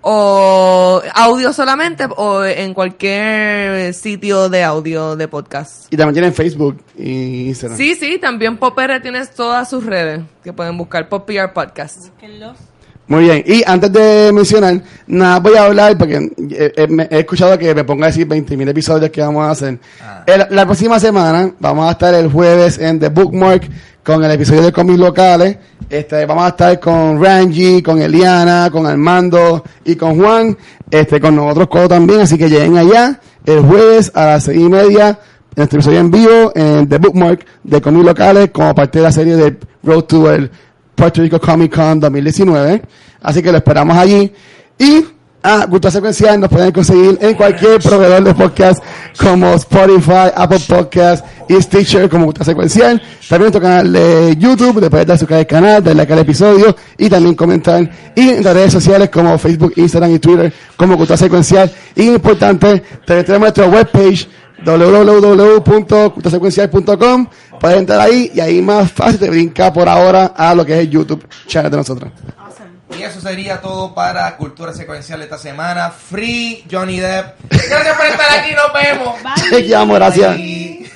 o audio solamente o en cualquier sitio de audio de podcast. Y también tienen Facebook y Instagram. Sí, sí, también Pop PR tiene todas sus redes que pueden buscar Pop PR Podcast. Búsquenlos. Muy bien. Y antes de mencionar, nada, voy a hablar porque eh, eh, he escuchado que me ponga a decir 20.000 episodios que vamos a hacer. Ah. El- la próxima semana vamos a estar el jueves en The Bookmark con el episodio de cómics locales. Este, vamos a estar con Rangy, con Eliana, con Armando y con Juan. Este, con nosotros Codo también. Así que lleguen allá el jueves a las seis y media. Nuestro episodio en vivo en The Bookmark de cómics locales como parte de la serie de Road to el Puerto Rico Comic Con 2019. Así que lo esperamos allí. Y a Cultura Secuencial nos pueden conseguir en cualquier proveedor de podcast como Spotify, Apple Podcast y Stitcher como Cultura Secuencial. También nuestro canal de YouTube, le puedes dar suscribir al canal, darle like al episodio y también comentar. Y en las redes sociales como Facebook, Instagram y Twitter como Cultura Secuencial. Y importante, también tenemos nuestra webpage www.culturasecuencial.com Puedes entrar ahí y ahí más fácil te brinca por ahora a lo que es el YouTube channel de nosotros. Y eso sería todo para Cultura Secuencial esta semana. Free Johnny Depp. Gracias por estar aquí, nos vemos. Bye. Te llamo, gracias. Bye.